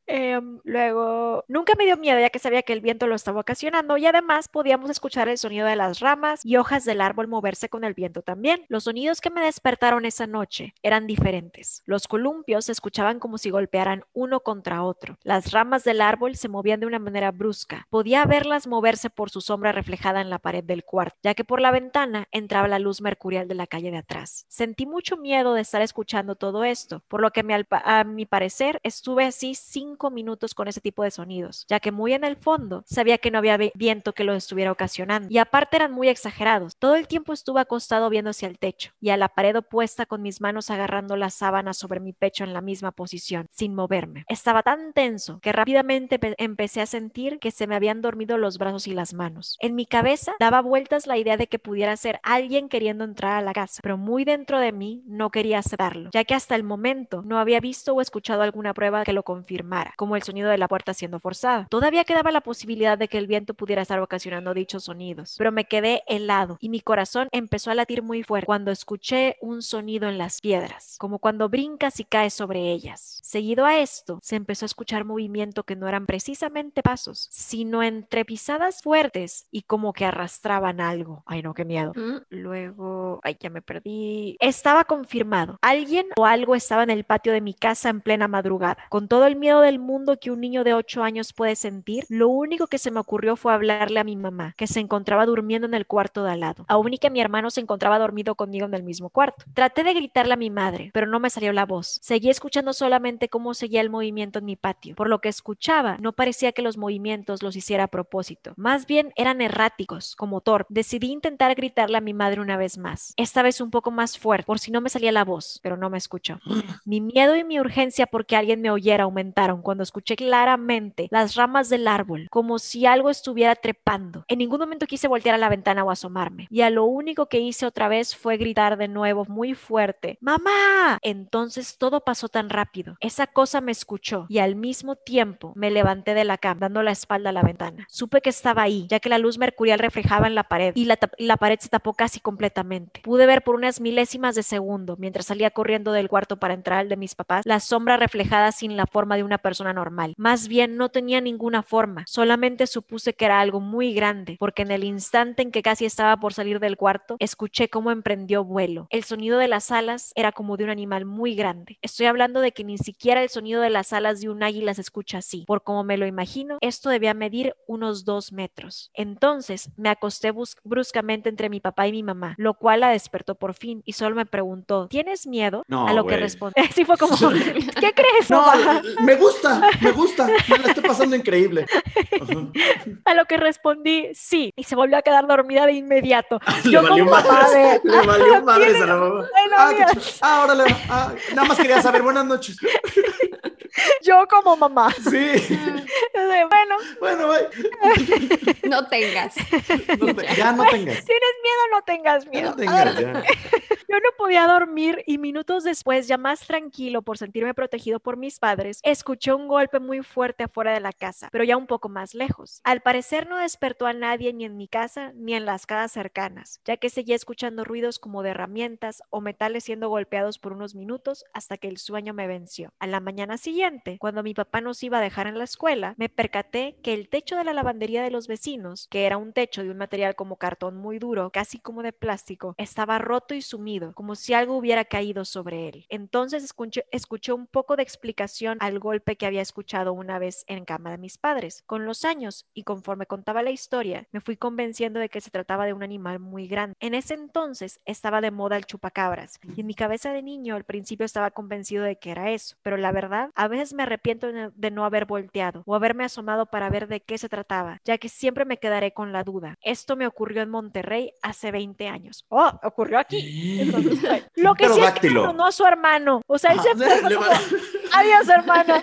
S3: Em, luego, nunca me dio miedo ya que sabía que el viento lo estaba ocasionando y además podíamos escuchar el sonido de las ramas y hojas del árbol moverse con el viento también. Los sonidos que me despertaron esa noche eran diferentes. Los columpios se escuchaban como si golpearan uno contra otro. Las ramas del árbol se movían de una manera brusca. Podía verlas moverse por su sombra reflejada en la pared del cuarto, ya que por la ventana entraba la luz mercurial de la calle de atrás. Sentí mucho miedo de estar escuchando todo esto, por lo que a mi parecer estuve así cinco minutos con ese tipo de sonidos, ya que muy en el fondo sabía que no había vi- viento que lo estuviera ocasionando, y aparte eran muy exagerados. Todo el tiempo estuve acostado viendo hacia el techo y a la pared opuesta con mis manos agarrando la sábana sobre mi pecho en la misma posición, sin moverme. Estaba tan tenso que rápidamente pe- empecé a sentir que se me habían dormido los brazos y las manos. En mi cabeza daba vueltas la idea de que pudiera ser alguien queriendo entrar a la casa, pero muy dentro de mí no quería aceptarlo, ya que hasta el momento no había visto o escuchado alguna prueba que lo confirmara, como el sonido de la puerta siendo forzada. Todavía quedaba la posibilidad de que el viento pudiera estar ocasionando dichos sonidos, pero me quedé helado y mi corazón empezó a latir muy fuerte cuando escuché un sonido en las piedras, como cuando brincas y caes sobre ellas. Seguido a esto, se empezó a escuchar movimiento que no eran precisamente pasos, sino entre pisadas fuertes y como que arrastraban algo. Ay, no, qué miedo.
S2: Mm,
S3: Luego, ay, ya me perdí. Estaba confirmado. Alguien o algo estaba en el patio de mi casa en plena madrugada, con todo el el miedo del mundo que un niño de 8 años puede sentir, lo único que se me ocurrió fue hablarle a mi mamá, que se encontraba durmiendo en el cuarto de al lado, aún y que mi hermano se encontraba dormido conmigo en el mismo cuarto. Traté de gritarle a mi madre, pero no me salió la voz. Seguí escuchando solamente cómo seguía el movimiento en mi patio. Por lo que escuchaba, no parecía que los movimientos los hiciera a propósito. Más bien eran erráticos, como Thor. Decidí intentar gritarle a mi madre una vez más. Esta vez un poco más fuerte, por si no me salía la voz, pero no me escuchó. Mi miedo y mi urgencia porque alguien me oyera aumentaron cuando escuché claramente las ramas del árbol, como si algo estuviera trepando. En ningún momento quise voltear a la ventana o asomarme, y a lo único que hice otra vez fue gritar de nuevo muy fuerte, ¡Mamá! Entonces todo pasó tan rápido. Esa cosa me escuchó y al mismo tiempo me levanté de la cama, dando la espalda a la ventana. Supe que estaba ahí, ya que la luz mercurial reflejaba en la pared y la, la pared se tapó casi completamente. Pude ver por unas milésimas de segundo, mientras salía corriendo del cuarto para entrar al de mis papás, la sombra reflejada sin la forma de una persona normal. Más bien no tenía ninguna forma, solamente supuse que era algo muy grande, porque en el instante en que casi estaba por salir del cuarto, escuché cómo emprendió vuelo. El sonido de las alas era como de un animal muy grande. Estoy hablando de que ni siquiera el sonido de las alas de un águila se escucha así. Por como me lo imagino, esto debía medir unos dos metros. Entonces me acosté bruscamente entre mi papá y mi mamá, lo cual la despertó por fin y solo me preguntó, ¿tienes miedo?
S4: No,
S3: a lo que respondí. Sí fue como, ¿qué crees?
S4: No,
S3: mamá?"
S4: me gusta, me gusta. Me la estoy pasando increíble. Ajá.
S3: A lo que respondí, sí. Y se volvió a quedar dormida de inmediato.
S4: Le
S3: Yo
S4: valió
S3: como de,
S4: Le valió madres a la mamá. Ah, qué
S3: mira.
S4: chido. Ah, órale. Ah, nada más quería saber. Buenas noches.
S3: yo como mamá.
S4: Sí.
S3: Bueno,
S4: Bueno, bye.
S2: No tengas.
S4: No te- ya no tengas.
S3: tienes miedo, no tengas
S4: Ya
S3: miedo.
S4: no tengas, ya.
S3: Yo no podía dormir y minutos después, ya más tranquilo por sentirme protegido por mis padres, escuché un golpe muy fuerte afuera de la casa, pero ya un poco más lejos. Al parecer no despertó a nadie ni en mi casa ni en las casas cercanas, ya que seguía escuchando ruidos como de herramientas o metales siendo golpeados por unos minutos hasta que el sueño me venció. A la mañana siguiente, cuando mi papá nos iba a dejar en la escuela, me percaté que el techo de la lavandería de los vecinos, que era un techo de un material como cartón muy duro, casi como de plástico, estaba roto y sumido, como si algo hubiera caído sobre él. Entonces escuché, un poco de explicación al golpe que había escuchado una vez en cama de mis padres. Con los años y conforme contaba la historia, me fui convenciendo de que se trataba de un animal muy grande. En ese entonces estaba de moda el chupacabras y en mi cabeza de niño al principio estaba convencido de que era eso, pero la verdad, a veces me arrepiento de no- haber volteado o haberme asomado para ver de qué se trataba, ya que siempre me quedaré con la duda. Esto me ocurrió en Monterrey hace 20 años. Oh, ocurrió aquí. Lo que sí es que abandonó a su hermano. O sea, él se
S4: Ajá,
S3: fue adiós hermano.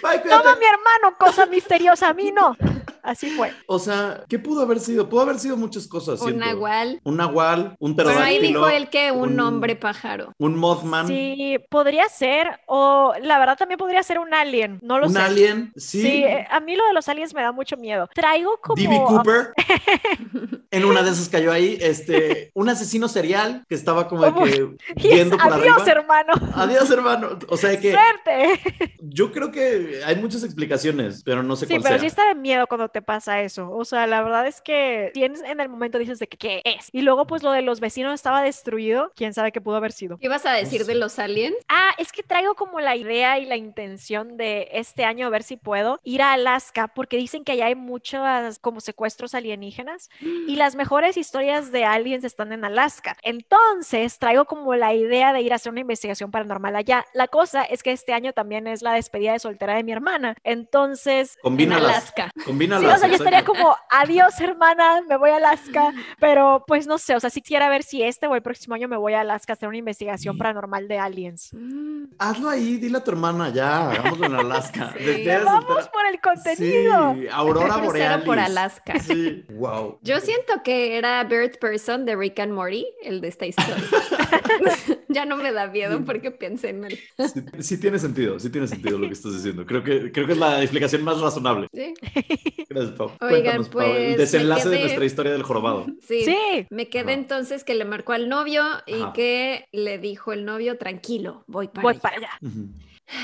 S3: Toma mi hermano, cosa misteriosa, a mí no. Así fue.
S4: O sea, ¿qué pudo haber sido? Pudo haber sido muchas cosas.
S2: Un
S4: siento.
S2: nahual.
S4: Un nahual, un
S2: Pero ahí dijo él que un
S4: un-
S2: hombre pájaro.
S4: un mothman,
S3: Sí, podría ser, o la verdad también podría ser un alien, no lo
S4: un
S3: sé.
S4: alien. Sí.
S3: Sí, eh, a mí lo de los aliens me da mucho miedo. Traigo como...
S4: D.B. Cooper. en una de esas cayó ahí. Este, un asesino serial que estaba como de que
S3: Y es,
S4: viendo por
S3: adiós,
S4: arriba.
S3: hermano.
S4: Adiós, hermano. O sea que
S3: Suerte.
S4: yo creo que hay muchas explicaciones, pero no sé
S3: Sí,
S4: cuál
S3: pero
S4: sea.
S3: sí está de miedo cuando te pasa eso. O sea, la verdad es que tienes en el momento dices de que qué es. Y luego pues lo de los vecinos estaba destruido. ¿Quién sabe qué pudo haber sido?
S2: ¿Qué ibas a decir de los aliens?
S3: Ah, es que traigo como la idea y la intención de este año a ver si puedo ir a Alaska porque dicen que allá hay muchos como secuestros alienígenas y las mejores historias de aliens están en Alaska. Entonces traigo como la idea de ir a hacer una investigación paranormal allá. La cosa es que este año también es la despedida de soltera de mi hermana. Entonces...
S2: En
S4: Combínalas.
S2: Alaska.
S4: Combínalas.
S3: Sí, o sea, yo estaría como, adiós hermana, me voy a Alaska, pero pues no sé, o sea, si quisiera ver si este o el próximo año me voy a Alaska a hacer una investigación paranormal de aliens.
S2: Mm.
S4: Hazlo ahí, dile a tu hermana, ya, hagámoslo en Alaska.
S2: Sí.
S3: Vamos por el contenido.
S4: Sí, Aurora Borealis.
S2: por Alaska.
S4: Sí, wow.
S2: Yo siento que era Bird Person de Rick and Morty, el de esta historia. ya no me da miedo porque pensé en él.
S4: Sí, sí tiene sentido, sí tiene sentido lo que estás diciendo. Creo que, creo que es la explicación más razonable.
S2: Sí,
S4: Gracias, Pau.
S2: Oigan,
S4: Cuéntanos, Pau, el
S2: pues,
S4: desenlace de nuestra historia del jorobado.
S2: sí.
S3: Sí.
S2: Me quedé
S4: Ajá.
S2: entonces que le marcó al novio y
S4: Ajá.
S2: que le dijo el novio, tranquilo, voy para
S3: Voy
S2: allá".
S3: para allá.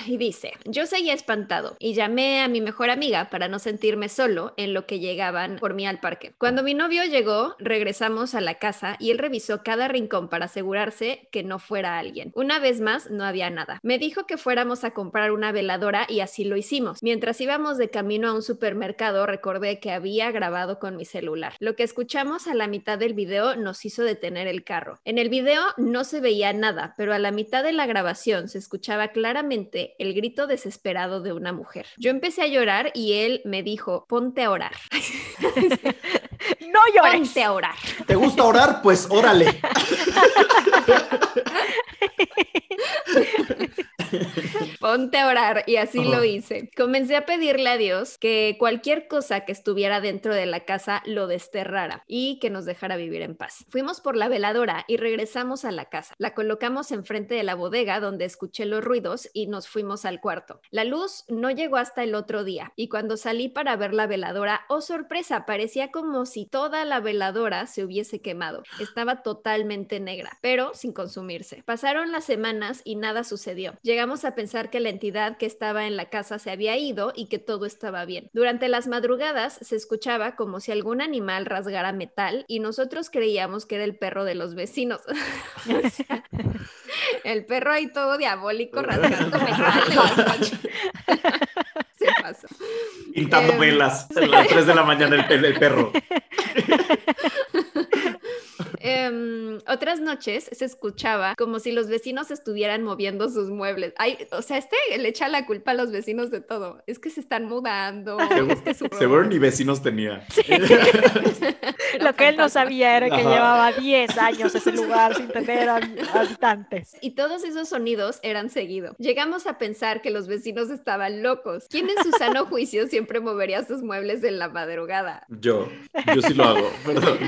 S2: Y dice, yo seguía espantado y llamé a mi mejor amiga para no sentirme solo en lo que llegaban por mí al parque. Cuando mi novio llegó, regresamos a la casa y él revisó cada rincón para asegurarse que no fuera alguien. Una vez más, no había nada. Me dijo que fuéramos a comprar una veladora y así lo hicimos. Mientras íbamos de camino a un supermercado, recordé que había grabado con mi celular. Lo que escuchamos a la mitad del video nos hizo detener el carro. En el video no se veía nada, pero a la mitad de la grabación se escuchaba claramente el grito desesperado de una mujer. Yo empecé a llorar y él me dijo, ponte a orar.
S3: no llores.
S2: Ponte a orar.
S4: ¿Te gusta orar? Pues órale.
S2: Ponte a orar y así lo hice. Comencé a pedirle a Dios que cualquier cosa que estuviera dentro de la casa lo desterrara y que nos dejara vivir en paz. Fuimos por la veladora y regresamos a la casa. La colocamos enfrente de la bodega donde escuché los ruidos y nos fuimos al cuarto. La luz no llegó hasta el otro día y cuando salí para ver la veladora, oh sorpresa, parecía como si toda la veladora se hubiese quemado. Estaba totalmente negra, pero sin consumirse. Pasaron las semanas y nada sucedió. Llegamos a pensar que la entidad que estaba en la casa se había ido y que todo estaba bien. Durante las madrugadas se escuchaba como si algún animal rasgara metal y nosotros creíamos que era el perro de los vecinos. O sea, el perro ahí todo diabólico rasgando metal pasó.
S4: Pintando
S2: Em.
S4: velas a las 3 de la mañana el, el perro.
S2: Em, otras noches se escuchaba como si los vecinos estuvieran moviendo sus muebles. Ay, o sea, este le echa la culpa a los vecinos de todo. Es que se están mudando. es que su
S4: Seguro ni vecinos tenía.
S3: Lo que él no sabía era que
S4: Ajá.
S3: llevaba 10 años ese lugar sin tener hab- habitantes.
S2: Y todos esos sonidos eran seguido. Llegamos a pensar que los vecinos estaban locos. ¿Quién en su sano juicio siempre movería sus muebles en la madrugada?
S4: Yo, yo sí lo hago, perdón.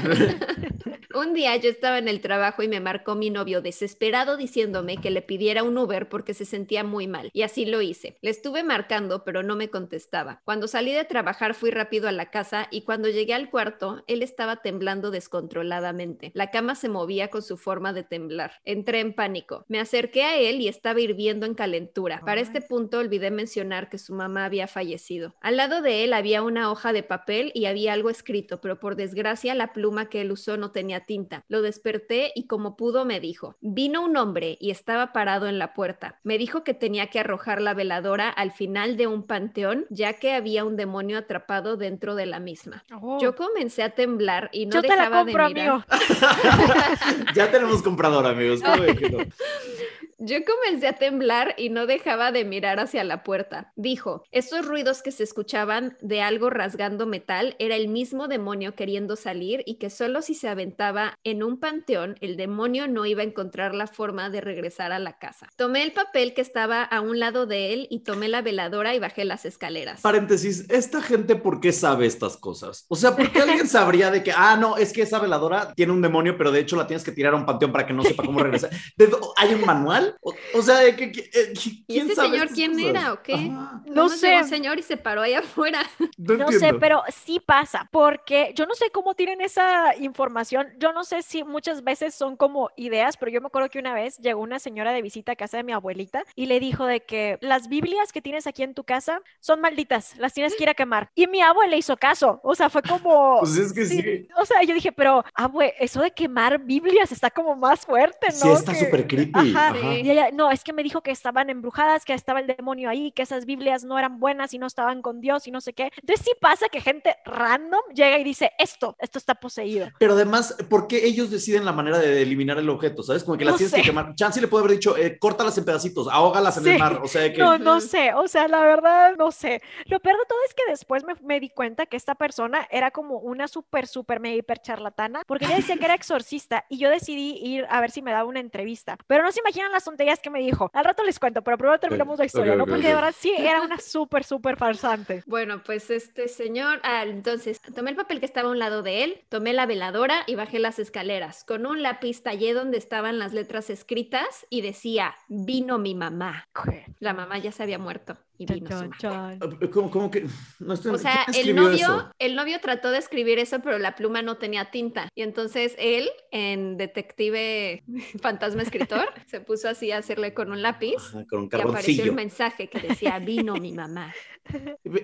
S2: Un día yo estaba en el trabajo y me marcó mi novio desesperado diciéndome que le pidiera un Uber porque se sentía muy mal. Y así lo hice. Le estuve marcando, pero no me contestaba. Cuando salí de trabajar fui rápido a la casa y cuando llegué al cuarto, él estaba temblando descontroladamente. La cama se movía con su forma de temblar. Entré en pánico. Me acerqué a él y estaba hirviendo en calentura. Para este punto olvidé mencionar que su mamá había fallecido. Al lado de él había una hoja de papel y había algo escrito, pero por desgracia la pluma que él usó no tenía tinta. Lo desperté y como pudo me dijo, vino un hombre y estaba parado en la puerta. Me dijo que tenía que arrojar la veladora al final de un panteón, ya que había un demonio atrapado dentro de la misma. Yo comencé a temblar y no
S3: Yo te la
S2: dejaba
S3: compro,
S2: de mirar.
S3: amigo.
S4: ya tenemos comprador, amigos.
S2: Yo comencé a temblar y no dejaba de mirar hacia la puerta. Dijo, esos ruidos que se escuchaban de algo rasgando metal era el mismo demonio queriendo salir y que solo si se aventaba en un panteón, el demonio no iba a encontrar la forma de regresar a la casa. Tomé el papel que estaba a un lado de él y tomé la veladora y bajé las escaleras.
S4: Paréntesis, ¿esta gente por qué sabe estas cosas? O sea, ¿por qué alguien sabría de que, ah, no, es que esa veladora tiene un demonio, pero de hecho la tienes que tirar a un panteón para que no sepa cómo regresar? ¿De dó- ¿Hay un manual? O, o sea, ¿de qué- qué- eh,
S2: ¿Y
S4: ¿quién
S2: ese
S4: sabe
S2: señor quién
S4: cosas?
S2: era o qué?
S4: Ajá,
S3: No sé.
S2: señor y se paró ahí afuera.
S4: no,
S3: No sé, pero sí pasa, porque yo no sé cómo tienen esa información. Yo no sé si muchas veces son como ideas, pero yo me acuerdo que una vez llegó una señora de visita a casa de mi abuelita y le dijo de que las Biblias que tienes aquí en tu casa son malditas, las tienes que ir a quemar. Y mi abuela le hizo caso, o sea, fue como...
S4: Pues es que sí.
S3: O sea, yo dije, pero, abue, eso de quemar Biblias está como más fuerte, ¿no?
S4: Sí, está
S3: Que-
S4: súper creepy.
S3: Ajá.
S4: Ajá.
S2: Sí.
S3: Y ella, no, es que me dijo que estaban embrujadas, que estaba el demonio ahí, que esas Biblias no eran buenas y no estaban con Dios y no sé qué. Entonces sí pasa que gente random llega y dice, esto, esto está poseído.
S4: Pero además, ¿por qué ellos deciden la manera de eliminar el objeto? ¿Sabes? Como que las
S3: No
S4: tienes
S3: sé.
S4: que quemar. Chansey le puede haber dicho, eh, córtalas en pedacitos, ahógalas en
S3: Sí.
S4: el mar. O sea, que.
S3: No, sé, o sea, la verdad, no sé. Lo peor de todo es que después me, me di cuenta que esta persona era como una súper, súper, mega hiper charlatana, porque ella decía que era exorcista y yo decidí ir a ver si me daba una entrevista. Pero no se imaginan las tonterías que me dijo. Al rato les cuento, pero primero terminamos la historia, ¿no? Porque de verdad sí, era una súper, súper farsante.
S2: Bueno, pues este señor, ah, entonces tomé el papel que estaba a un lado de él, tomé la veladora y bajé las escaleras. Con un lápiz tallé donde estaban las letras escritas y decía, vino mi mamá. La mamá ya se había muerto. Y vino
S3: chan,
S2: Suma.
S3: chan.
S4: ¿Cómo, cómo que? No estoy,
S2: O sea,
S4: ¿quién
S2: el novio,
S4: eso?
S2: el novio trató de escribir eso, pero la pluma no tenía tinta. Y entonces él, en detective fantasma escritor, se puso así a hacerle con un lápiz
S4: Ajá, con un
S2: y apareció el mensaje que decía, vino mi mamá.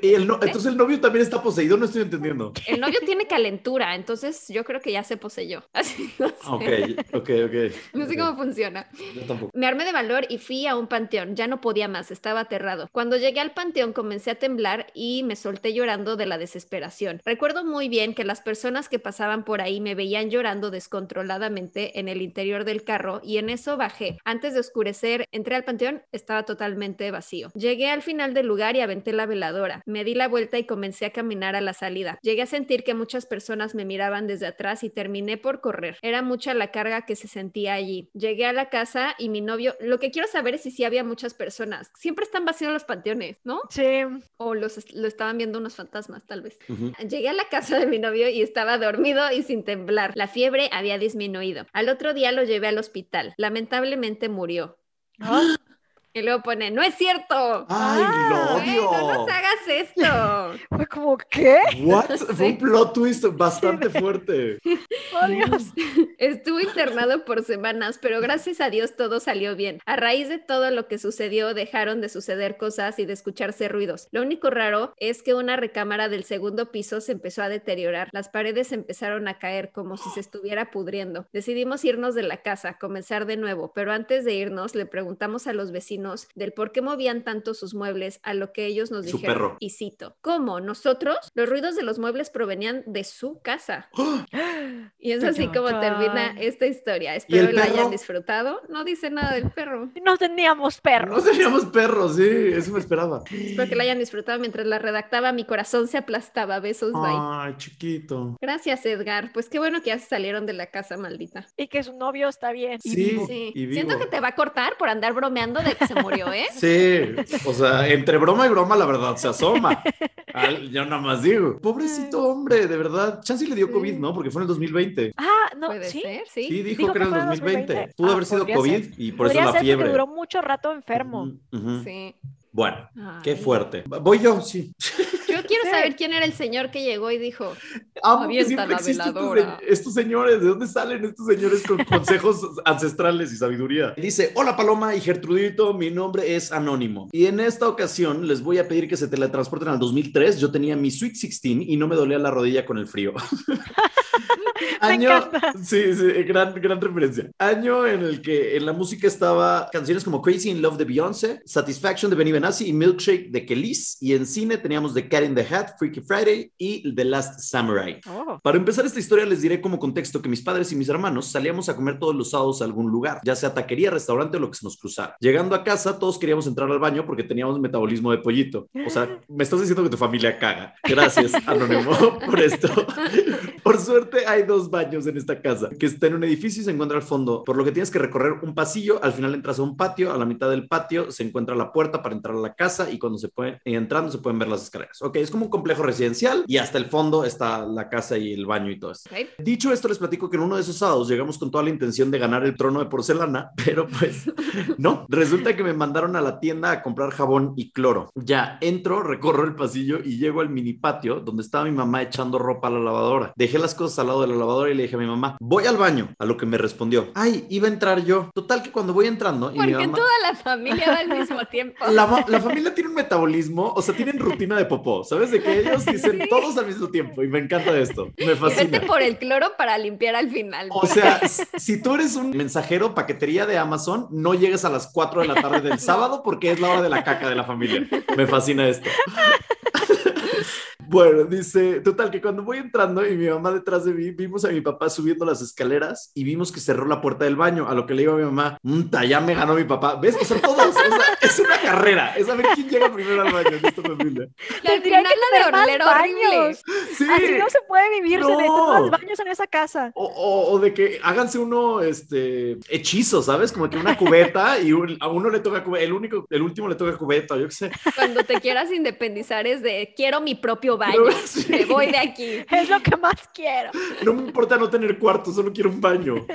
S4: Y el no- entonces el novio también está poseído, no estoy entendiendo.
S2: El novio tiene calentura, entonces yo creo que ya se poseyó. Así, no sé,
S4: Ah, Ok, ok, ok.
S2: no sé
S4: ok.
S2: cómo funciona.
S4: Yo tampoco.
S2: Me armé de valor y fui a un panteón. Ya no podía más, estaba aterrado. Cuando llegué al panteón comencé a temblar y me solté llorando de la desesperación. Recuerdo muy bien que las personas que pasaban por ahí me veían llorando descontroladamente en el interior del carro y en eso bajé. Antes de oscurecer, entré al panteón, estaba totalmente vacío. Llegué al final del lugar y aventé la veladora. Me di la vuelta y comencé a caminar a la salida. Llegué a sentir que muchas personas me miraban desde atrás y terminé por correr. Era mucha la carga que se sentía allí. Llegué a la casa y mi novio, lo que quiero saber es si sí había muchas personas. Siempre están vacíos los panteones, ¿no?
S3: Sí,
S2: O los lo estaban viendo unos fantasmas, tal vez. Llegué a la casa de mi novio y estaba dormido y sin temblar. La fiebre había disminuido. Al otro día lo llevé al hospital. Lamentablemente murió.
S3: ¿no?
S2: Y luego pone, no es cierto.
S4: ¡Ay, lo
S2: Güey, no
S4: odio!
S2: nos hagas esto.
S3: Fue como, ¿qué?
S4: What? Fue un plot twist bastante fuerte.
S3: Oh, Dios.
S2: Estuve internado por semanas, pero gracias a Dios todo salió bien. A raíz de todo lo que sucedió, dejaron de suceder cosas y de escucharse ruidos. Lo único raro es que una recámara del segundo piso se empezó a deteriorar. Las paredes empezaron a caer como si se estuviera pudriendo. Decidimos irnos de la casa, comenzar de nuevo, pero antes de irnos le preguntamos a los vecinos del por qué movían tanto sus muebles, a lo que ellos nos
S4: Su
S2: dijeron.
S4: perro.
S2: Y cito, ¿cómo? ¿Nosotros? Los ruidos de los muebles provenían de su casa. Y es así como termina esta historia. Espero
S4: el
S2: la hayan disfrutado. No dice nada del perro.
S3: No teníamos
S4: No
S3: perros.
S4: teníamos perros, sí, eso me esperaba.
S2: Espero que la hayan disfrutado mientras la redactaba. Mi corazón se aplastaba. Besos, bye.
S4: Ay, chiquito.
S2: Gracias, Edgar. Pues qué bueno que ya se salieron de la casa, maldita.
S3: Y que su novio está bien.
S4: Sí.
S2: Sí.
S4: y
S2: Siento que te va a cortar por andar bromeando de que se murió, ¿eh?
S4: Sí, o sea, entre broma y broma la verdad se asoma. Al- yo nada más digo, pobrecito hombre, de verdad. Chance le dio
S3: Sí.
S4: COVID, ¿no? Porque fue en el 2020.
S3: Ah, no,
S2: Puede
S3: ¿sí?
S2: ser, sí.
S4: Sí, dijo
S3: Dijo
S4: que
S3: que
S4: era el
S3: en
S4: 2020.
S3: 2020.
S4: Pudo
S3: Ah,
S4: haber sido
S3: podría
S4: COVID
S3: ser.
S4: y por eso la
S3: ser
S4: fiebre.
S3: duró mucho rato enfermo.
S2: Sí.
S4: Bueno, qué fuerte. Voy yo, sí.
S2: Yo quiero saber quién era el señor que llegó y dijo,
S4: Amo que siempre
S2: la
S4: estos, estos señores. ¿De dónde salen estos señores con consejos ancestrales y sabiduría? Dice, hola Paloma y Gertrudito, mi nombre es Anónimo. Y en esta ocasión les voy a pedir que se teletransporten al 2003. Yo tenía mi Sweet 16 y no me dolía la rodilla con el frío. Año,
S3: encanta.
S4: sí, sí, gran, gran referencia. Año en el que en la música estaba canciones como Crazy in Love de Beyoncé, Satisfaction de Benny Benassi y Milkshake de Kelis. Y en cine teníamos The Cat in the Hat, Freaky Friday y The Last Samurai.
S3: Oh.
S4: Para empezar esta historia les diré como contexto que mis padres y mis hermanos salíamos a comer todos los sábados a algún lugar, ya sea taquería, restaurante o lo que se nos cruzara. Llegando a casa todos queríamos entrar al baño porque teníamos metabolismo de pollito. O sea, me estás diciendo que tu familia caga. Gracias, Anónimo, por esto. Por suerte hay dos baños en esta casa, que está en un edificio y se encuentra al fondo, por lo que tienes que recorrer un pasillo, al final entras a un patio, a la mitad del patio se encuentra la puerta para entrar a la casa y cuando se puede, y entrando se pueden ver las escaleras. Ok, es como un complejo residencial y hasta el fondo está la casa y el baño y todo eso.
S2: "Ok".
S4: Dicho esto, les platico que en uno de esos sábados llegamos con toda la intención de ganar el trono de porcelana, pero pues no. Resulta que me mandaron a la tienda a comprar jabón y cloro. Ya entro, recorro el pasillo y llego al mini patio donde estaba mi mamá echando ropa a la lavadora. Dejé las cosas al lado de la lavadora y le dije a mi mamá, voy al baño. A lo que me respondió, ay, iba a entrar yo. Total que cuando voy entrando y mi
S2: Porque
S4: mamá...
S2: toda la familia va al mismo tiempo.
S4: La, la familia tiene un metabolismo, o sea, tienen rutina de popó, ¿sabes? De que ellos dicen todos al mismo tiempo y me encanta esto, me
S2: Y vete
S4: fascina.
S2: por el cloro para limpiar al final.
S4: O sea, si tú eres un mensajero paquetería de Amazon, no llegues a las 4 de la tarde del sábado porque es la hora de la caca de la familia. Me fascina esto. Bueno, dice, total, que cuando voy entrando y mi mamá detrás de mí, vimos a mi papá subiendo las escaleras y vimos que cerró la puerta del baño, a lo que le digo a mi mamá, "Mta, ya me ganó mi papá. ¿Ves? O sea, todos, o sea, es una carrera, es saber quién llega primero al baño en esta familia.
S3: Tendría
S2: final
S3: que
S2: la de horrible.
S3: baños.
S4: Sí.
S3: Así no se puede vivir, se necesitan
S4: No.
S3: más baños en esa casa.
S4: O, o- o de que háganse uno, este, hechizo, ¿sabes? Como que una cubeta y un- a uno le toca cubeta, el único, el último le toca cubeta, yo qué sé.
S2: Cuando te quieras independizar es de quiero mi propio baño.
S4: Sí.
S2: Me voy de aquí.
S3: Es lo que más quiero.
S4: No me importa no tener cuarto, solo quiero un baño.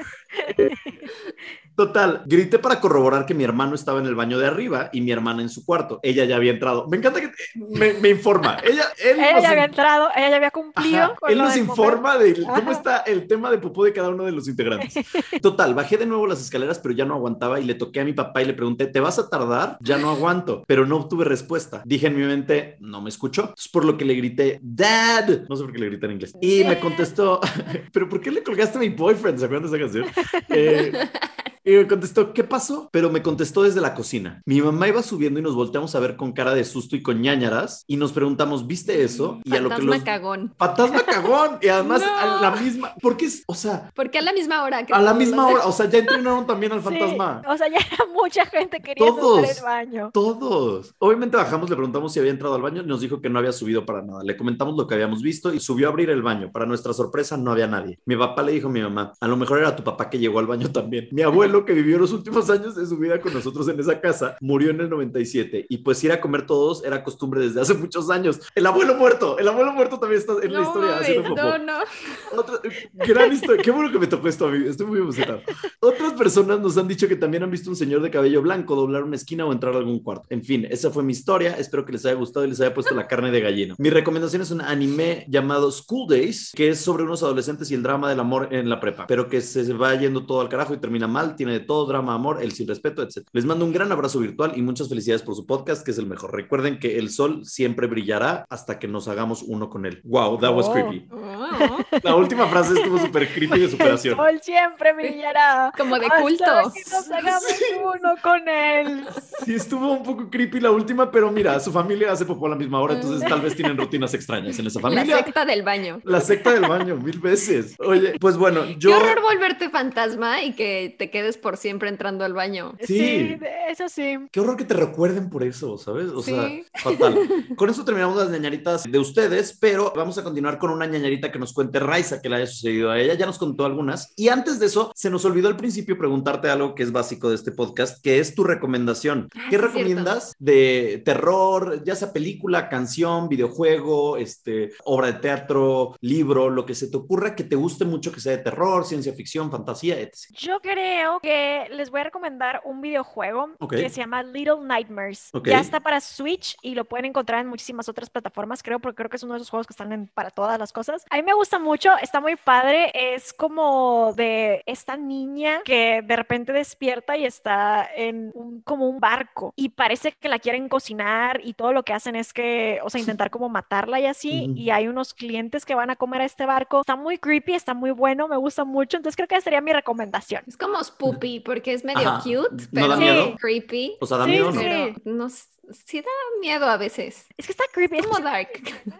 S4: Eh, Total, grité para corroborar que mi hermano estaba en el baño de arriba y mi hermana en su cuarto. Ella ya había entrado. Me encanta que me, me informa. Ella, él
S3: Ella ya había
S4: in-
S3: entrado, ella ya había cumplido.
S4: Ajá,
S3: con
S4: Él nos informa de cómo
S3: Ajá.
S4: está el tema de popó de cada uno de los integrantes. Total, bajé de nuevo las escaleras, pero ya no aguantaba y le toqué a mi papá y le pregunté, ¿te vas a tardar? Ya no aguanto, pero no obtuve respuesta. Dije en mi mente, no me escuchó. Entonces, por lo que le grité, Dad. No sé por qué le grité en inglés. Y me contestó, ¿pero por qué le colgaste a mi boyfriend? ¿Se acuerdan de esa canción? Eh, y me contestó, ¿qué pasó? Pero me contestó desde la cocina. Mi mamá iba subiendo y nos volteamos a ver con cara de susto y con ñañaras y nos preguntamos, ¿viste eso? Y a lo que
S2: Fantasma
S4: los...
S2: cagón.
S4: Fantasma cagón. Y además
S2: No.
S4: a la misma, porque es, o sea,
S2: ¿Por qué a la misma hora? que
S4: a la misma hora, o sea, ya entrenaron también al
S3: Sí,
S4: fantasma.
S3: o sea, ya era mucha gente quería
S4: Todos.
S3: el baño.
S4: Todos. Obviamente bajamos, le preguntamos si había entrado al baño y nos dijo que no había subido para nada. Le comentamos lo que habíamos visto y subió a abrir el baño. Para nuestra sorpresa no había nadie. Mi papá le dijo a mi mamá, a lo mejor era tu papá que llegó al baño también. Mi abuelo, que vivió los últimos años de su vida con nosotros en esa casa, murió en el 97 y pues ir a comer todos era costumbre desde hace muchos años. El abuelo muerto, el abuelo muerto también está en la
S2: No,
S4: historia.
S2: mames,
S4: haciendo
S2: no, no.
S4: Otra, gran historia. Qué bueno que me tocó esto a mí. Estoy muy emocionado. Otras personas nos han dicho que también han visto un señor de cabello blanco doblar una esquina o entrar a algún cuarto. En fin, esa fue mi historia. Espero que les haya gustado y les haya puesto la carne de gallina. Mi recomendación es un anime llamado School Days, que es sobre unos adolescentes y el drama del amor en la prepa, pero que se va yendo todo al carajo y termina mal. Tiene de todo drama, amor, el sin respeto, etc. Les mando un gran abrazo virtual y muchas felicidades por su podcast, que es el mejor. Recuerden que el sol siempre brillará hasta que nos hagamos uno con él. Wow, that was
S3: Oh.
S4: creepy.
S2: Oh,
S4: La última frase estuvo súper creepy de
S3: El
S4: superación.
S3: sol siempre brillará.
S2: como de
S3: hasta
S2: culto.
S3: que nos hagamos uno con él.
S4: Sí, estuvo un poco creepy la última, pero mira, su familia hace popó a la misma hora, entonces tal vez tienen rutinas extrañas en esa
S2: La
S4: familia.
S2: secta del baño.
S4: La secta del baño, mil veces. Oye, pues bueno, yo...
S2: Qué horror volverte fantasma y que te quedes por siempre entrando al baño.
S4: Sí.
S3: Eso sí.
S4: Qué horror que te recuerden por eso, ¿sabes? O
S2: Sí.
S4: sea, fatal. Con eso terminamos las ñañaritas de ustedes, pero vamos a continuar con una ñañarita que nos cuente Raiza que le haya sucedido a ella. Ya nos contó algunas. Y antes de eso, se nos olvidó al principio preguntarte algo que es básico de este podcast, que es tu recomendación.
S2: Ah,
S4: ¿Qué
S2: es
S4: recomiendas de terror, ya sea película, canción, videojuego, este, obra de teatro, libro, lo que se te ocurra que te guste mucho que sea de terror, ciencia ficción, fantasía, etc.
S3: Yo creo que les voy a recomendar un videojuego
S4: Ok.
S3: que se llama Little Nightmares.
S4: Ok.
S3: Ya está para Switch y lo pueden encontrar en muchísimas otras plataformas, creo, porque creo que es uno de esos juegos que están en- para todas las cosas. A mí me gusta mucho, está muy padre. Es como de esta niña que de repente despierta y está en un, como un barco y parece que la quieren cocinar y todo lo que hacen es que, o sea, intentar como matarla y así. Y hay unos clientes que van a comer a este barco. Está muy creepy, está muy bueno, me gusta mucho. Entonces creo que esa sería mi recomendación.
S2: Es como Spoopy porque es medio
S4: Ajá.
S2: cute,
S4: ¿No
S2: pero
S4: da
S3: miedo?
S2: creepy.
S4: O sea, da
S3: Sí,
S4: miedo no.
S2: Pero no, s- sí da miedo a veces.
S3: Es que está creepy.
S2: Es
S3: Es
S2: como dark.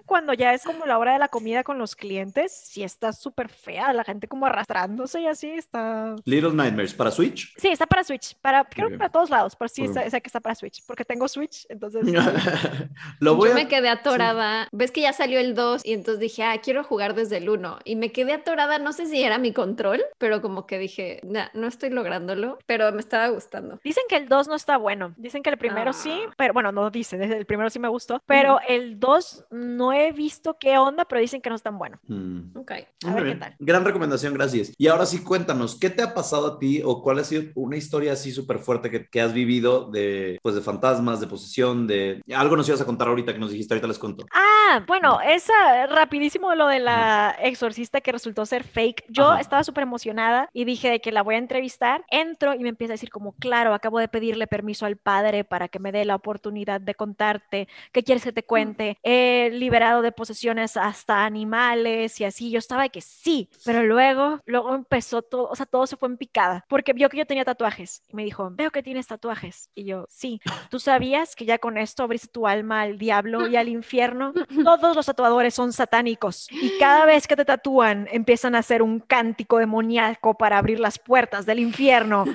S3: cuando ya es como la hora de la comida con los clientes, sí está súper fea, la gente como arrastrándose y así está.
S4: Little Nightmares para Switch.
S3: Sí, está para Switch, para, creo que para todos lados, pero sí está- sé que está para Switch, porque tengo Switch, entonces
S4: Lo voy
S2: Yo
S4: a...
S2: me quedé atorada. Ves que ya salió el 2 y entonces dije, ah, quiero jugar desde el 1. Y me quedé atorada, no sé si era mi control, pero como que dije, "Nah, no estoy lográndolo, pero me estaba gustando.
S3: dicen que el 2 no está bueno, dicen que el primero sí,
S2: Ah.
S3: pero bueno, no dicen, el primero sí me gustó, pero el 2 no he visto qué onda, pero dicen que no es tan bueno.
S4: Mm.
S2: Ok.
S3: A
S4: Muy
S3: ver qué
S4: bien.
S3: tal.
S4: Gran recomendación, gracias. Y ahora sí, cuéntanos, ¿qué te ha pasado a ti o cuál ha sido una historia así súper fuerte que, que has vivido de, pues, de fantasmas, de posesión, de... Algo nos ibas a contar ahorita que nos dijiste, ahorita les cuento.
S3: Ah, bueno, esa rapidísimo lo de la exorcista que resultó ser fake. Yo
S4: Ajá.
S3: estaba súper emocionada y dije de que la voy a entrevistar. Entro y me empieza a decir como, claro, acabo de pedirle permiso al padre para que me dé la oportunidad de contarte. ¿Qué quieres que te cuente? He liberado de posesiones hasta animales y así. Yo estaba de que sí, pero luego, luego empezó todo, o sea, todo se fue en picada porque vio que yo tenía tatuajes y me dijo, veo que tienes tatuajes. Y yo, sí. ¿Tú sabías que ya con esto abriste tu alma al diablo y al infierno? Todos los tatuadores son satánicos y cada vez que te tatúan empiezan a hacer un cántico demoníaco para abrir las puertas del infierno.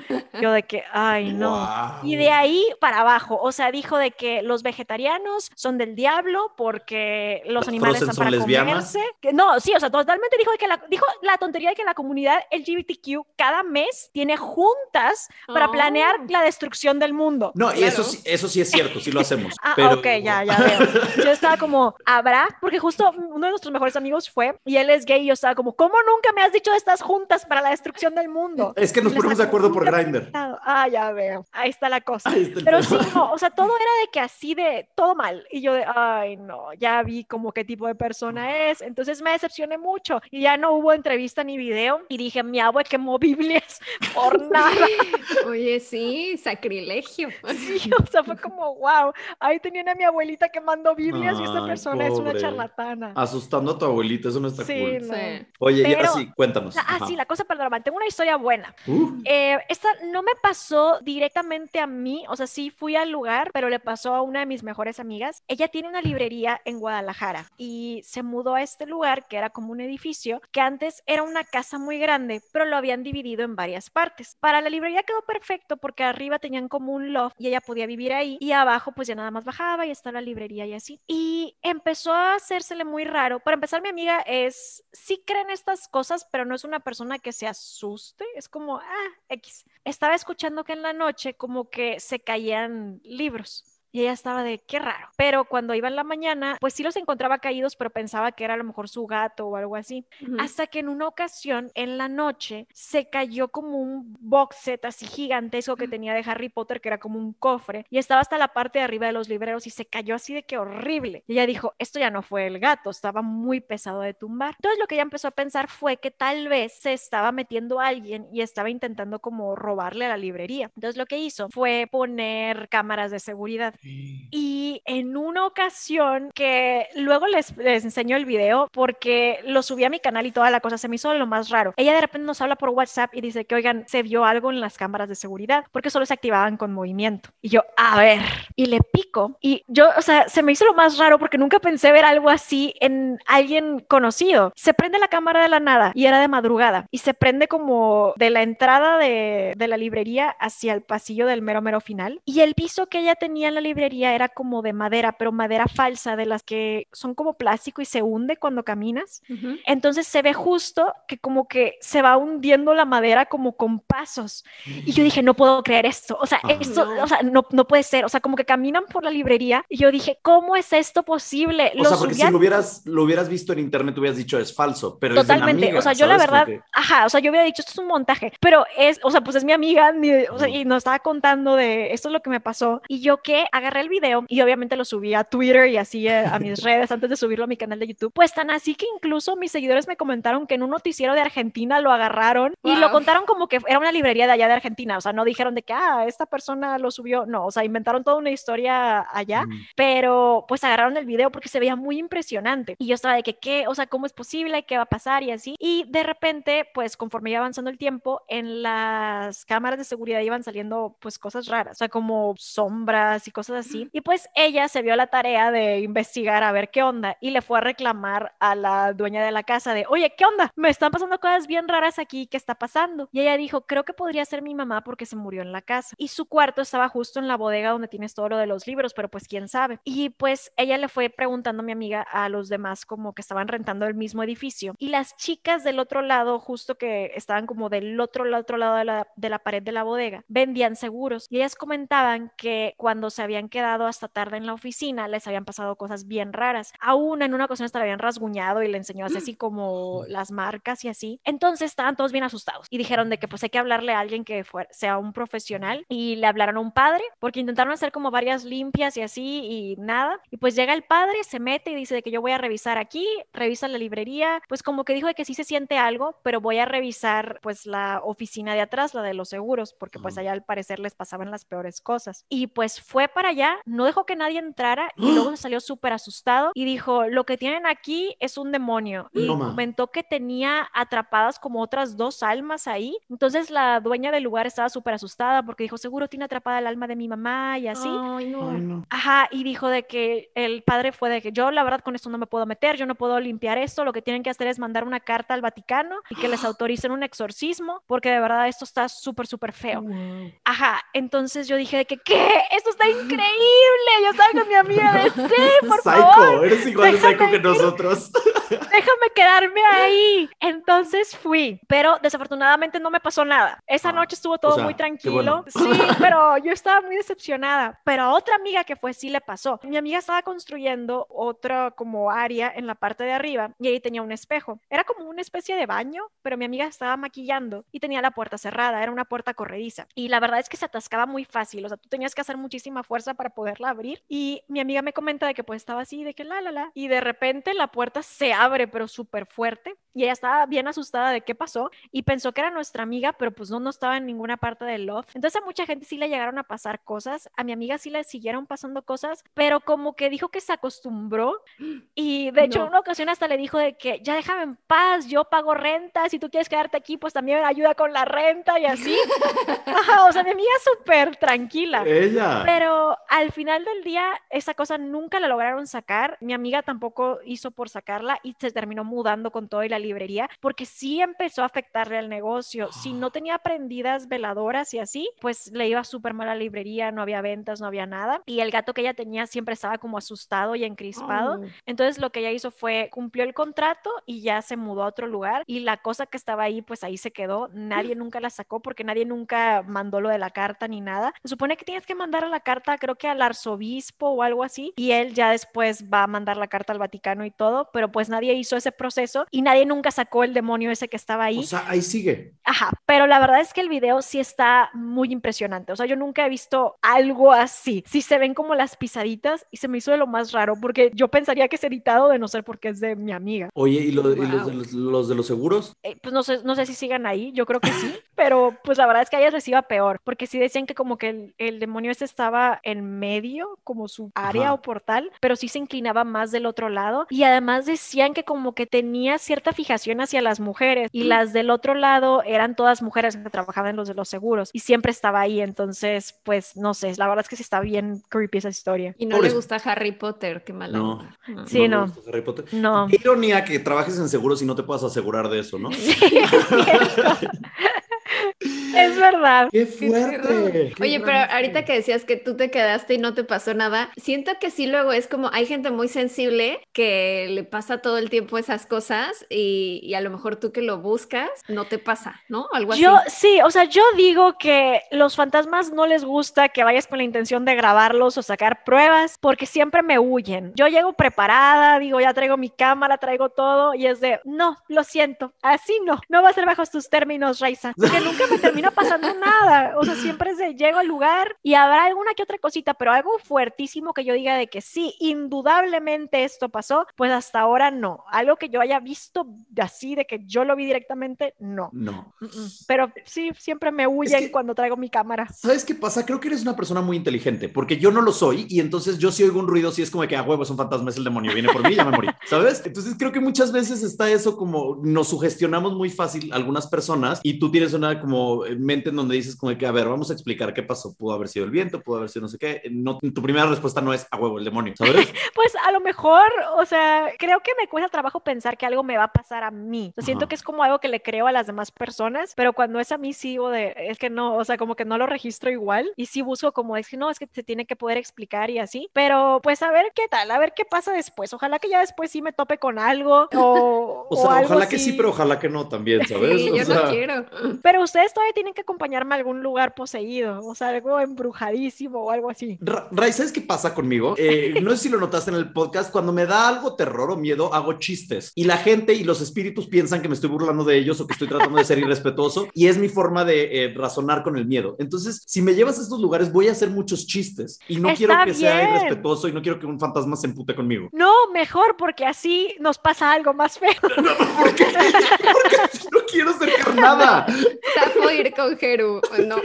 S3: Yo de que, ay, no. Y de ahí para abajo, o sea, dijo de que los vegetarianos son del diablo porque los animales están
S4: son
S3: para
S4: lesbianas.
S3: comerse. Que- no, sí, o sea, totalmente dijo que la, dijo la tontería de que la comunidad LGBTQ cada mes tiene juntas para
S2: Oh.
S3: planear la destrucción del mundo.
S4: No, y
S2: Claro.
S4: eso, sí- eso sí es cierto, sí lo hacemos.
S3: Ah,
S4: pero...
S3: ok, ya, ya veo. Yo estaba como, ¿habrá? Porque justo uno de nuestros mejores amigos fue y él es gay y yo estaba como, ¿cómo nunca me has dicho de estas juntas para la destrucción del mundo?
S4: Es que nos
S3: Y
S4: ponemos de acuerdo por Grindr.
S3: Ah, ya veo. Ahí está la cosa.
S4: Está
S3: Pero sí, no, o sea, todo era de que así de todo mal. Y yo de, ay, no, ya vi como qué tipo de persona es. Entonces me decepcioné mucho. Y ya no hubo entrevista ni video. Y dije, mi abue quemó Biblias por nada.
S2: Oye, sí, sacrilegio.
S3: Sí, o sea, fue como, wow, ahí tenían a mi abuelita quemando Biblias y esta
S4: Ay,
S3: persona es una
S4: pobre.
S3: charlatana.
S4: Asustando a tu abuelita, eso no está
S3: Sí,
S4: cool.
S3: no.
S2: Sí.
S4: Oye, y ahora
S3: Pero-
S4: sí, cuéntanos.
S3: Ah,
S4: Ajá.
S3: sí, la cosa paranormal. Tengo una historia buena.
S4: Uh,
S3: Eh, esta no me pasó directamente a mí, o sea, sí fui al lugar, pero le pasó a una de mis mejores amigas. Ella tiene una librería en Guadalajara y se mudó a este lugar que era como un edificio que antes era una casa muy grande, pero lo habían dividido en varias partes. Para la librería quedó perfecto porque arriba tenían como un loft y ella podía vivir ahí y abajo pues ya nada más bajaba y está la librería y así. Y empezó a hacérsele muy raro. Para empezar, mi amiga es, sí cree en estas cosas, pero no es una persona que se asuste, es como, ah, X. Estaba escuchando que en la noche como que se caían libros. Y ella estaba de qué raro. Pero cuando iba en la mañana, pues sí los encontraba caídos, pero pensaba que era a lo mejor su gato o algo así. Hasta que en una ocasión, en la noche, se cayó como un box set así gigantesco que tenía de Harry Potter, que era como un cofre, y estaba hasta la parte de arriba de los libreros y se cayó así de que horrible. Y ella dijo, esto ya no fue el gato, estaba muy pesado de tumbar. Entonces lo que ella empezó a pensar fue que tal vez se estaba metiendo alguien y estaba intentando como robarle a la librería. Entonces lo que hizo fue poner cámaras de seguridad. Y en una ocasión que luego les, les enseño el video porque lo subí a mi canal y toda la cosa se me hizo lo más raro. Ella de repente nos habla por WhatsApp y dice que, oigan, se vio algo en las cámaras de seguridad porque solo se activaban con movimiento. Y yo, a ver, y le pico. Y yo, o sea, se me hizo lo más raro porque nunca pensé ver algo así en alguien conocido. Se prende la cámara de la nada y era de madrugada y se prende como de la entrada de, de la librería hacia el pasillo del mero mero final. Y el piso que ella tenía en la librería era como de madera, pero madera falsa, de las que son como plástico y se hunde cuando caminas.
S2: Ujú.
S3: Entonces se ve justo que como que se va hundiendo la madera como con pasos. Y yo dije, no puedo creer esto. O sea, esto,
S2: No.
S3: o sea, no, no puede ser. O sea, como que caminan por la librería y yo dije, ¿cómo es esto posible?
S4: o
S3: Lo
S4: sea, porque si
S3: subían-
S4: lo hubieras, lo hubieras visto en internet, hubieras dicho es falso, pero es de una
S3: Totalmente,
S4: amiga,
S3: o sea, yo la verdad,
S4: que-
S3: ajá, o sea, yo hubiera dicho, esto es un montaje, pero es, o sea, pues es mi amiga, ni- o sea, y nos estaba contando de esto es lo que me pasó, y yo que agarré el video y obviamente lo subí a Twitter y así eh, a mis redes antes de subirlo a mi canal de YouTube, pues tan así que incluso mis seguidores me comentaron que en un noticiero de Argentina lo agarraron y lo
S2: Wow.
S3: contaron como que era una librería de allá de Argentina, o sea, no dijeron de que, ah, esta persona lo subió, no, o sea, inventaron toda una historia allá,
S4: Mm.
S3: pero pues agarraron el video porque se veía muy impresionante y yo estaba de que qué, o sea, cómo es posible, qué va a pasar y así. Y de repente, pues conforme iba avanzando el tiempo, en las cámaras de seguridad iban saliendo pues cosas raras, o sea, como sombras y cosas así. Y pues ella se vio la tarea de investigar a ver qué onda y le fue a reclamar a la dueña de la casa de, oye, ¿qué onda? Me están pasando cosas bien raras aquí, ¿qué está pasando? Y ella dijo, creo que podría ser mi mamá porque se murió en la casa. Y su cuarto estaba justo en la bodega donde tienes todo lo de los libros, pero pues quién sabe. Y pues ella le fue preguntando a mi amiga a los demás como que estaban rentando el mismo edificio. Y las chicas del otro lado, justo que estaban como del otro, otro lado de la, de la pared de la bodega, vendían seguros. Y ellas comentaban que cuando se habían quedado hasta tarde en la oficina, les habían pasado cosas bien raras. A una en una ocasión hasta la habían rasguñado y le enseñó así, así como las marcas y así. Entonces estaban todos bien asustados y dijeron de que pues hay que hablarle a alguien que fuera, sea un profesional y le hablaron a un padre porque intentaron hacer como varias limpias y así y nada. Y pues llega el padre, se mete y dice de que yo voy a revisar aquí, revisa la librería, pues como que dijo de que sí se siente algo, pero voy a revisar pues la oficina de atrás, la de los seguros, porque pues allá al parecer les pasaban las peores cosas. Y pues fue para allá, no dejó que nadie entrara y luego se salió súper asustado y dijo, lo que tienen aquí es un demonio. Y
S4: No,
S3: comentó que tenía atrapadas como otras dos almas ahí. Entonces la dueña del lugar estaba súper asustada porque dijo, seguro tiene atrapada el alma de mi mamá y así.
S2: Ay, no.
S4: Ay, no.
S3: Ajá, y dijo de que el padre fue de que yo la verdad con esto no me puedo meter, yo no puedo limpiar esto, lo que tienen que hacer es mandar una carta al Vaticano y que les autoricen un exorcismo, porque de verdad esto está súper, súper feo. Ajá, entonces yo dije de que, ¿qué? Esto está increíble. Yo estaba con mi amiga de sí, por
S4: Psycho,
S3: favor.
S4: eres igual de psycho que
S3: ir.
S4: nosotros.
S3: Déjame quedarme ahí. Entonces fui, pero desafortunadamente no me pasó nada. Esa
S4: Ah,
S3: noche estuvo todo
S4: sea,
S3: muy tranquilo.
S4: bueno.
S3: Sí, pero yo estaba muy decepcionada. Pero a otra amiga que fue sí le pasó. Mi amiga estaba construyendo otra como área en la parte de arriba y ahí tenía un espejo. Era como una especie de baño, pero mi amiga estaba maquillando y tenía la puerta cerrada. Era una puerta corrediza. Y la verdad es que se atascaba muy fácil. O sea, tú tenías que hacer muchísima fuerza para poderla abrir. Y mi amiga me comenta de que pues estaba así, de que la, la, la. Y de repente la puerta se abre, pero súper fuerte. Y ella estaba bien asustada de qué pasó y pensó que era nuestra amiga, pero pues no, no estaba en ninguna parte del loft. Entonces a mucha gente sí le llegaron a pasar cosas. A mi amiga sí le siguieron pasando cosas, pero como que dijo que se acostumbró. Y de hecho,
S2: No.
S3: una ocasión hasta le dijo de que ya déjame en paz, yo pago renta. Si tú quieres quedarte aquí, pues también ayuda con la renta y así. Ajá, o sea, mi amiga es súper tranquila.
S4: Ella.
S3: Pero al final del día, esa cosa nunca la lograron sacar. Mi amiga tampoco hizo por sacarla y se terminó mudando con todo y la librería porque sí empezó a afectarle al negocio. Si no tenía prendidas veladoras y así, pues le iba súper mal a la librería, no había ventas, no había nada. Y el gato que ella tenía siempre estaba como asustado y encrispado.
S2: Oh.
S3: Entonces lo que ella hizo fue cumplió el contrato y ya se mudó a otro lugar y la cosa que estaba ahí pues ahí se quedó. Nadie nunca la sacó porque nadie nunca mandó lo de la carta ni nada. Se supone que tienes que mandar a la carta creo que al arzobispo o algo así y él ya después va a mandar la carta al Vaticano y todo, pero pues nadie hizo ese proceso y nadie nunca sacó el demonio ese que estaba ahí.
S4: O sea, ahí sigue.
S3: Ajá, pero la verdad es que el video sí está muy impresionante. O sea, yo nunca he visto algo así. Sí se ven como las pisaditas y se me hizo de lo más raro porque yo pensaría que es editado de no ser porque es de mi amiga.
S4: Oye, ¿y, lo- y los,
S2: Wow.
S4: de los, los de los seguros?
S3: Eh, pues no sé, no sé si sigan ahí, yo creo que sí, pero pues la verdad es que a ellas les iba peor, porque sí decían que como que el, el demonio ese estaba en medio, como su área
S4: Ajá.
S3: o portal, pero sí se inclinaba más del otro lado y además decían que como que tenía cierta fijación hacia las mujeres y las del otro lado eran todas mujeres que trabajaban en los de los seguros y siempre estaba ahí, entonces pues no sé, la verdad es que sí está bien creepy esa historia.
S2: Y no le gusta Harry Potter, qué mala
S4: No.
S2: onda. No.
S3: Sí, no.
S4: gusta Harry Potter.
S3: No.
S4: Qué ironía que trabajes en seguros y no te puedas asegurar de eso, ¿no?
S3: Sí, es. Es verdad.
S4: ¡Qué fuerte!
S2: Oye, pero ahorita que decías que tú te quedaste y no te pasó nada, siento que sí luego es como hay gente muy sensible que le pasa todo el tiempo esas cosas y, y a lo mejor tú que lo buscas no te pasa, ¿no? Algo
S3: Yo
S2: así.
S3: sí, o sea, yo digo que los fantasmas no les gusta que vayas con la intención de grabarlos o sacar pruebas porque siempre me huyen. Yo llego preparada, digo, ya traigo mi cámara, traigo todo y es de, no, lo siento, así no, no va a ser bajo tus términos, Raiza, que nunca me termina pasando nada. O sea, siempre es de, llego al lugar y habrá alguna que otra cosita, pero algo fuertísimo que yo diga de que sí, indudablemente esto pasó, pues hasta ahora no. Algo que yo haya visto así, de que yo lo vi directamente, no.
S4: No.
S3: Pero sí, siempre me huyen
S4: que-
S3: cuando traigo mi cámara.
S4: ¿Sabes qué pasa? Creo que eres una persona muy inteligente, porque yo no lo soy y entonces yo si oigo un ruido, sí es como que, a huevo, es un fantasma, es el demonio, viene por mí, ya me morí, ¿sabes? Entonces creo que muchas veces está eso como nos sugestionamos muy fácil algunas personas y tú tienes una como mente en donde dices como que, a ver, vamos a explicar qué pasó. Pudo haber sido el viento, pudo haber sido no sé qué. No, tu primera respuesta no es a huevo, el demonio, ¿sabes?
S3: Pues a lo mejor, o sea, creo que me cuesta trabajo pensar que algo me va a pasar a mí. O sea, siento
S4: Ajá.
S3: que es como algo que le creo a las demás personas, pero cuando es a mí sí digo de, es que no, o sea, como que no lo registro igual y sí busco como es que no, es que se tiene que poder explicar y así, pero pues a ver qué tal, a ver qué pasa después. Ojalá que ya después sí me tope con algo o,
S4: O sea,
S3: algo
S4: ojalá que sí,
S3: así.
S4: pero ojalá que no también, ¿sabes?
S2: Sí,
S4: O
S2: yo
S4: sea,
S2: no quiero.
S3: Pero ustedes todavía tienen que acompañarme a algún lugar poseído, o sea, algo embrujadísimo o algo así.
S4: Ra- Ray, ¿sabes qué pasa conmigo? Eh, no sé si lo notaste en el podcast, cuando me da algo terror o miedo, hago chistes. Y la gente y los espíritus piensan que me estoy burlando de ellos o que estoy tratando de ser irrespetuoso. Y es mi forma de eh, razonar con el miedo. Entonces, si me llevas a estos lugares, voy a hacer muchos chistes. Y no
S3: Está
S4: quiero que sea
S3: bien.
S4: irrespetuoso y no quiero que un fantasma se empute conmigo.
S3: No, mejor, porque así nos pasa algo más feo.
S4: ¿Por qué? Porque no quiero acercar nada.
S2: Zafo ir con Jeru, no.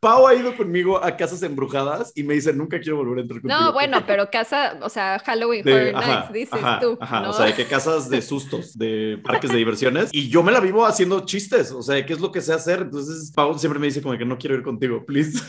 S4: Pau ha ido conmigo a casas embrujadas y me dice, nunca quiero volver a entrar contigo.
S2: No, bueno, pero casa, o sea, Halloween
S4: De-
S2: Horror
S4: ajá,
S2: Nights, dices
S4: ajá,
S2: tú.
S4: ajá,
S2: ¿no?
S4: o sea, de que casas de sustos, de parques de diversiones, y yo me la vivo haciendo chistes, o sea, ¿qué es lo que sé hacer? Entonces, Pau siempre me dice como que no quiero ir contigo, please.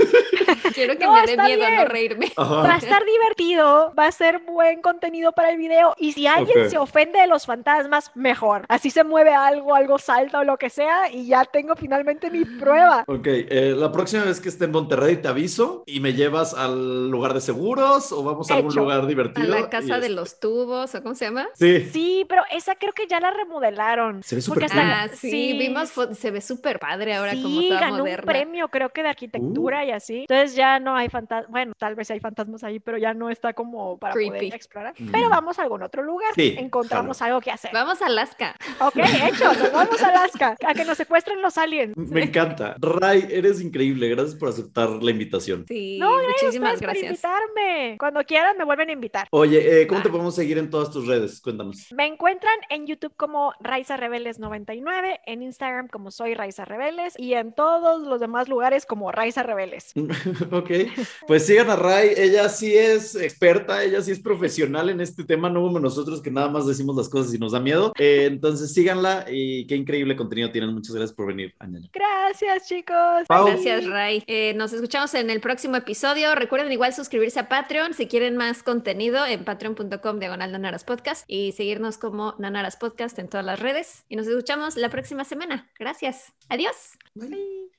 S2: Quiero que
S3: No,
S2: me dé miedo no
S3: bien.
S2: reírme.
S4: Ajá.
S3: Va a estar divertido, va a ser buen contenido para el video y si alguien se ofende de los fantasmas, mejor. Así se mueve algo, algo salta o lo que sea y ya tengo finalmente mi prueba.
S4: Ok, eh, la próxima vez que esté en Monterrey te aviso y me llevas al lugar de seguros o vamos a algún lugar
S2: A
S4: divertido.
S2: la casa
S4: y
S2: de
S4: este-
S2: los tubos, ¿o cómo se llama?
S4: Sí.
S3: Sí, pero esa creo que ya la remodelaron.
S4: Se ve súper
S3: hasta-
S2: Ah, sí, vimos, se ve súper padre ahora como
S3: Sí,
S2: toda
S3: ganó
S2: moderna.
S3: un premio, creo que de arquitectura y así. Entonces ya no hay fantasmas, bueno, tal vez hay fantasmas ahí, pero ya no está como para
S2: Creepy.
S3: poder explorar.
S4: Mm.
S3: Pero vamos a algún otro lugar,
S4: Sí,
S3: encontramos algo que hacer.
S2: Vamos a Alaska.
S3: Ok, hecho, nos vamos a Alaska, a que nos secuestren los aliens.
S4: Me encanta. Ray, eres increíble. Gracias por aceptar la invitación.
S2: Sí,
S3: No, gracias
S2: muchísimas
S3: ustedes por
S2: gracias.
S3: invitarme. Cuando quieran me vuelven a invitar.
S4: Oye, eh, ¿cómo te podemos seguir en todas tus redes? Cuéntanos.
S3: Me encuentran en YouTube como Raiza Rebeldes 99, en Instagram como Soy Raiza Rebeldes y en todos los demás lugares como Raiza Rebeldes.
S4: ok, pues sigan a Ray. Ella sí es experta, ella sí es profesional en este tema, no como nosotros que nada más decimos las cosas y nos da miedo. Eh, entonces síganla y qué increíble contenido tienen. Muchas gracias por venir, Añaña.
S3: Gracias, chicos.
S4: Pau.
S2: Gracias, Ray. Eh, nos escuchamos en el próximo episodio. Recuerden igual suscribirse a Patreon si quieren más contenido en patreon.com diagonal Nanaras Podcast y seguirnos como Nanaras Podcast en todas las redes. Y nos escuchamos la próxima semana. Gracias. Adiós.
S4: Bye.